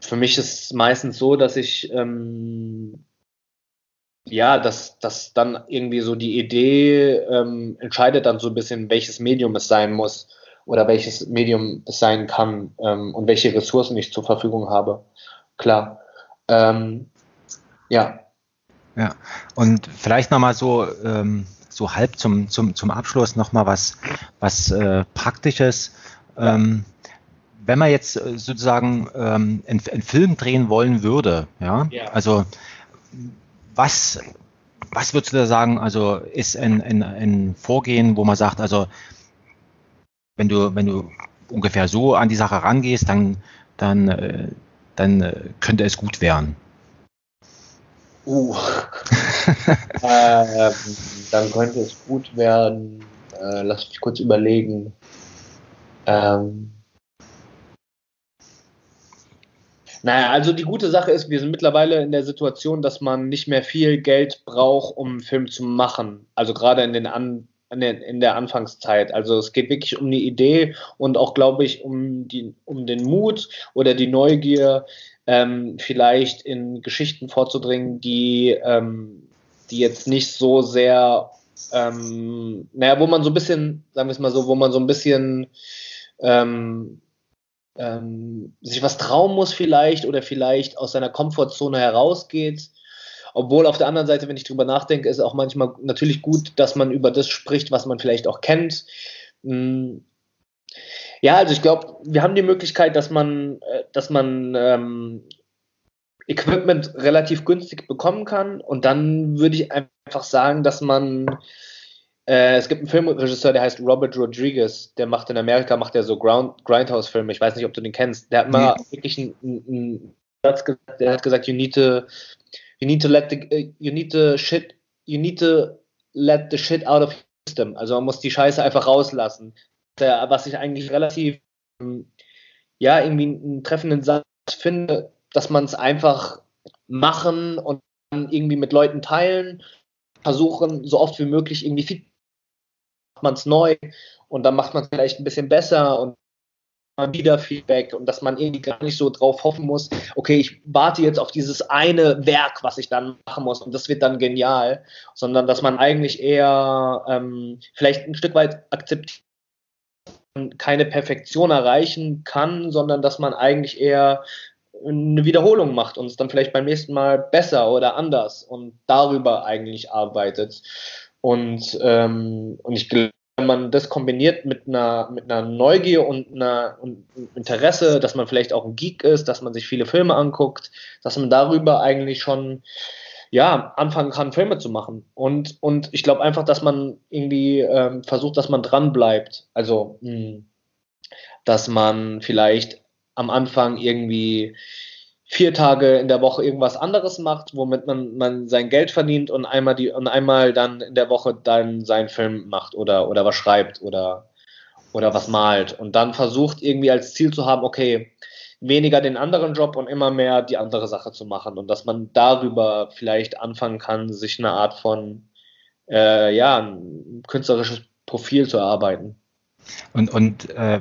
für mich ist es meistens so, dass ich ähm, ja, dass, dass dann irgendwie so die Idee ähm, entscheidet dann so ein bisschen, welches Medium es sein muss oder welches Medium es sein kann ähm, und welche Ressourcen ich zur Verfügung habe. Klar. Ähm, ja. Ja, und vielleicht nochmal so, ähm, so halb zum, zum, zum Abschluss nochmal was, was äh, Praktisches. Ähm, wenn man jetzt äh, sozusagen ähm, einen, einen, Film drehen wollen würde, ja, ja. also was, was würdest du da sagen, also ist ein, ein, ein Vorgehen, wo man sagt, also wenn du, wenn du ungefähr so an die Sache rangehst, dann, dann, äh, dann äh, könnte es gut werden. Uh. (laughs) äh, dann könnte es gut werden. Äh, lass mich kurz überlegen. Ähm, Naja, also die gute Sache ist, wir sind mittlerweile in der Situation, dass man nicht mehr viel Geld braucht, um einen Film zu machen. Also gerade in den An in der Anfangszeit. Also es geht wirklich um die Idee und auch, glaube ich, um, die, um den Mut oder die Neugier, ähm, vielleicht in Geschichten vorzudringen, die, ähm, die jetzt nicht so sehr, ähm, naja, wo man so ein bisschen, sagen wir es mal so, wo man so ein bisschen ähm, ähm, sich was trauen muss vielleicht oder vielleicht aus seiner Komfortzone herausgeht. Obwohl auf der anderen Seite, wenn ich drüber nachdenke, ist es auch manchmal natürlich gut, dass man über das spricht, was man vielleicht auch kennt. Hm. Ja, also ich glaube, wir haben die Möglichkeit, dass man, äh, dass man ähm, Equipment relativ günstig bekommen kann. Und dann würde ich einfach sagen, dass man äh, es gibt einen Filmregisseur, der heißt Robert Rodriguez, der macht in Amerika, macht er so Grindhouse-Filme, ich weiß nicht, ob du den kennst. Der hat mal nee. wirklich einen, einen Satz gesagt, der hat gesagt, you need to, you need to let the, uh, you need to shit, you need to let the shit out of your system. Also man muss die Scheiße einfach rauslassen. Der, was ich eigentlich relativ, ja, irgendwie einen treffenden Satz finde, dass man es einfach machen und irgendwie mit Leuten teilen, versuchen, so oft wie möglich irgendwie Feedback man es neu und dann macht man es vielleicht ein bisschen besser und wieder Feedback und dass man irgendwie gar nicht so drauf hoffen muss, okay, ich warte jetzt auf dieses eine Werk, was ich dann machen muss und das wird dann genial, sondern dass man eigentlich eher ähm, vielleicht ein Stück weit akzeptiert, keine Perfektion erreichen kann, sondern dass man eigentlich eher eine Wiederholung macht und es dann vielleicht beim nächsten Mal besser oder anders und darüber eigentlich arbeitet. Und, ähm, und ich glaube, wenn man das kombiniert mit einer, mit einer Neugier und einer und Interesse, dass man vielleicht auch ein Geek ist, dass man sich viele Filme anguckt, dass man darüber eigentlich schon ja, anfangen kann, Filme zu machen. Und, und ich glaube einfach, dass man irgendwie ähm, versucht, dass man dran bleibt. Also, mh, hm, dass man vielleicht am Anfang irgendwie vier Tage in der Woche irgendwas anderes macht, womit man, man sein Geld verdient und einmal die und einmal dann in der Woche dann seinen Film macht oder, oder was schreibt oder, oder was malt und dann versucht irgendwie als Ziel zu haben, okay, weniger den anderen Job und immer mehr die andere Sache zu machen und dass man darüber vielleicht anfangen kann, sich eine Art von äh, ja, ein künstlerisches Profil zu erarbeiten. Und, und äh,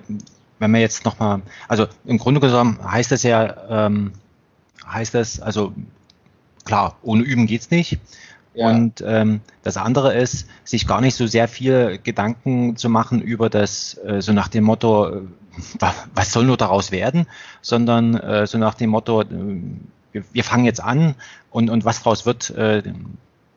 wenn man jetzt nochmal, also im Grunde genommen heißt das ja, ähm, heißt das, also klar, ohne Üben geht's nicht. Ja. Und ähm, das andere ist, sich gar nicht so sehr viel Gedanken zu machen über das, äh, so nach dem Motto, äh, (laughs) was soll nur daraus werden, sondern äh, so nach dem Motto, äh, wir, wir fangen jetzt an und, und was daraus wird, äh,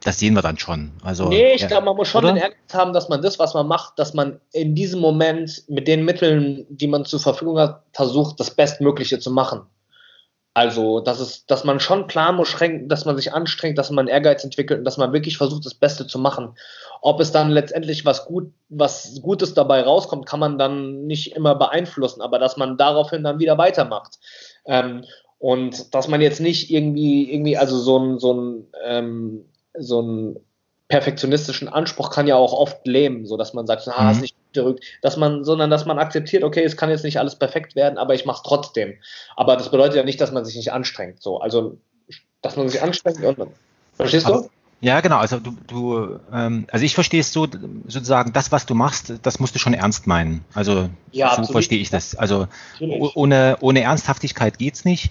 das sehen wir dann schon. Also, nee, ich ja, glaube, man muss schon oder? den Ehrgeiz haben, dass man das, was man macht, dass man in diesem Moment mit den Mitteln, die man zur Verfügung hat, versucht, das Bestmögliche zu machen. Also, dass es, dass man schon planen muss, dass man sich anstrengt, dass man Ehrgeiz entwickelt und dass man wirklich versucht, das Beste zu machen. Ob es dann letztendlich was gut, was Gutes dabei rauskommt, kann man dann nicht immer beeinflussen, aber dass man daraufhin dann wieder weitermacht. Ähm, und dass man jetzt nicht irgendwie, irgendwie, also so ein, so ein, ähm, so ein perfektionistischen Anspruch kann ja auch oft lähmen, so dass man sagt, ah, ist mhm. nicht gerückt, dass man, sondern dass man akzeptiert, okay, es kann jetzt nicht alles perfekt werden, aber ich mache es trotzdem. Aber das bedeutet ja nicht, dass man sich nicht anstrengt. So, also dass man sich anstrengt und verstehst du? ja, genau. Also du, du ähm, also ich verstehe es so, sozusagen, das, was du machst, das musst du schon ernst meinen. Also ja, so verstehe ich das. Also ohne, ohne Ernsthaftigkeit geht's nicht.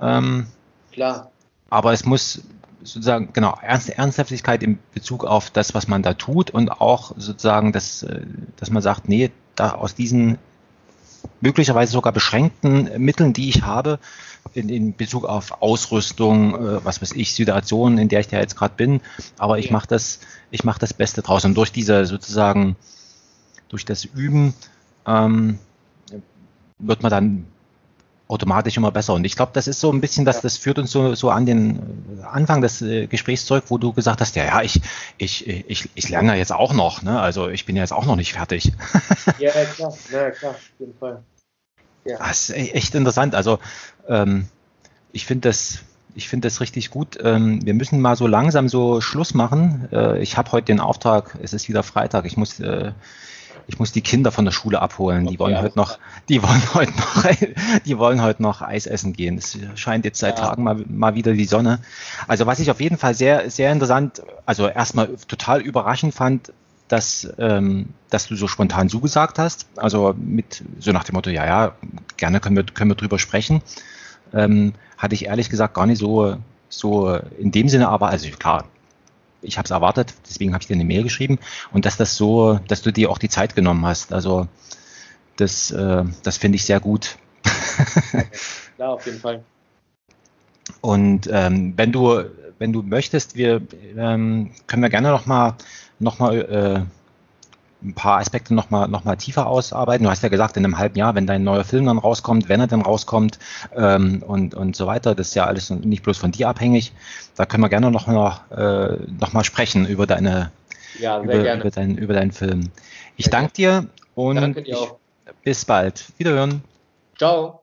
Ähm, Klar. Aber es muss sozusagen, genau, Ernst, Ernsthaftigkeit in Bezug auf das, was man da tut und auch sozusagen, dass, äh, dass man sagt, nee, da aus diesen möglicherweise sogar beschränkten Mitteln, die ich habe, in, in Bezug auf Ausrüstung, äh, was weiß ich, Situation, in der ich da jetzt gerade bin, aber ich mache das, ich mache das Beste draus. Und durch diese sozusagen, durch das Üben ähm, wird man dann automatisch immer besser. Und ich glaube, das ist so ein bisschen, dass das führt uns so, so an den Anfang des äh, Gesprächs zurück, wo du gesagt hast, ja, ja, ich, ich, ich, ich lerne jetzt auch noch, ne? Also ich bin ja jetzt auch noch nicht fertig. (laughs) ja, (laughs) klar, ja, klar, auf jeden Fall. Ja. Das ist e-, echt interessant. Also ähm, ich finde das, ich finde das richtig gut. Ähm, wir müssen mal so langsam so Schluss machen. Äh, ich habe heute den Auftrag, es ist wieder Freitag, ich muss äh, ich muss die Kinder von der Schule abholen. Die wollen heute noch, die wollen (laughs) heute noch, die wollen heute noch Eis essen gehen. Es scheint jetzt seit ja. Tagen mal, mal wieder die Sonne. Also was ich auf jeden Fall sehr, sehr interessant, also erstmal total überraschend fand, dass, ähm, dass du so spontan zugesagt hast. Also mit so nach dem Motto, ja, ja, gerne können wir, können wir drüber sprechen. Ähm, hatte ich ehrlich gesagt gar nicht so, so in dem Sinne, aber also klar, ich habe es erwartet, deswegen habe ich dir eine Mail geschrieben und dass das so, dass du dir auch die Zeit genommen hast. Also das, äh, das finde ich sehr gut. (laughs) Ja, auf jeden Fall. Und ähm, wenn du, wenn du möchtest, wir ähm, können wir gerne noch mal, noch mal äh, ein paar Aspekte nochmal noch mal tiefer ausarbeiten. Du hast ja gesagt, in einem halben Jahr, wenn dein neuer Film dann rauskommt, wenn er dann rauskommt ähm, und, und so weiter, das ist ja alles nicht bloß von dir abhängig. Da können wir gerne noch mal, äh, noch mal sprechen über deine ja, über, über, dein, über deinen Film. Ich danke dir und ich, bis bald. Wiederhören. Ciao.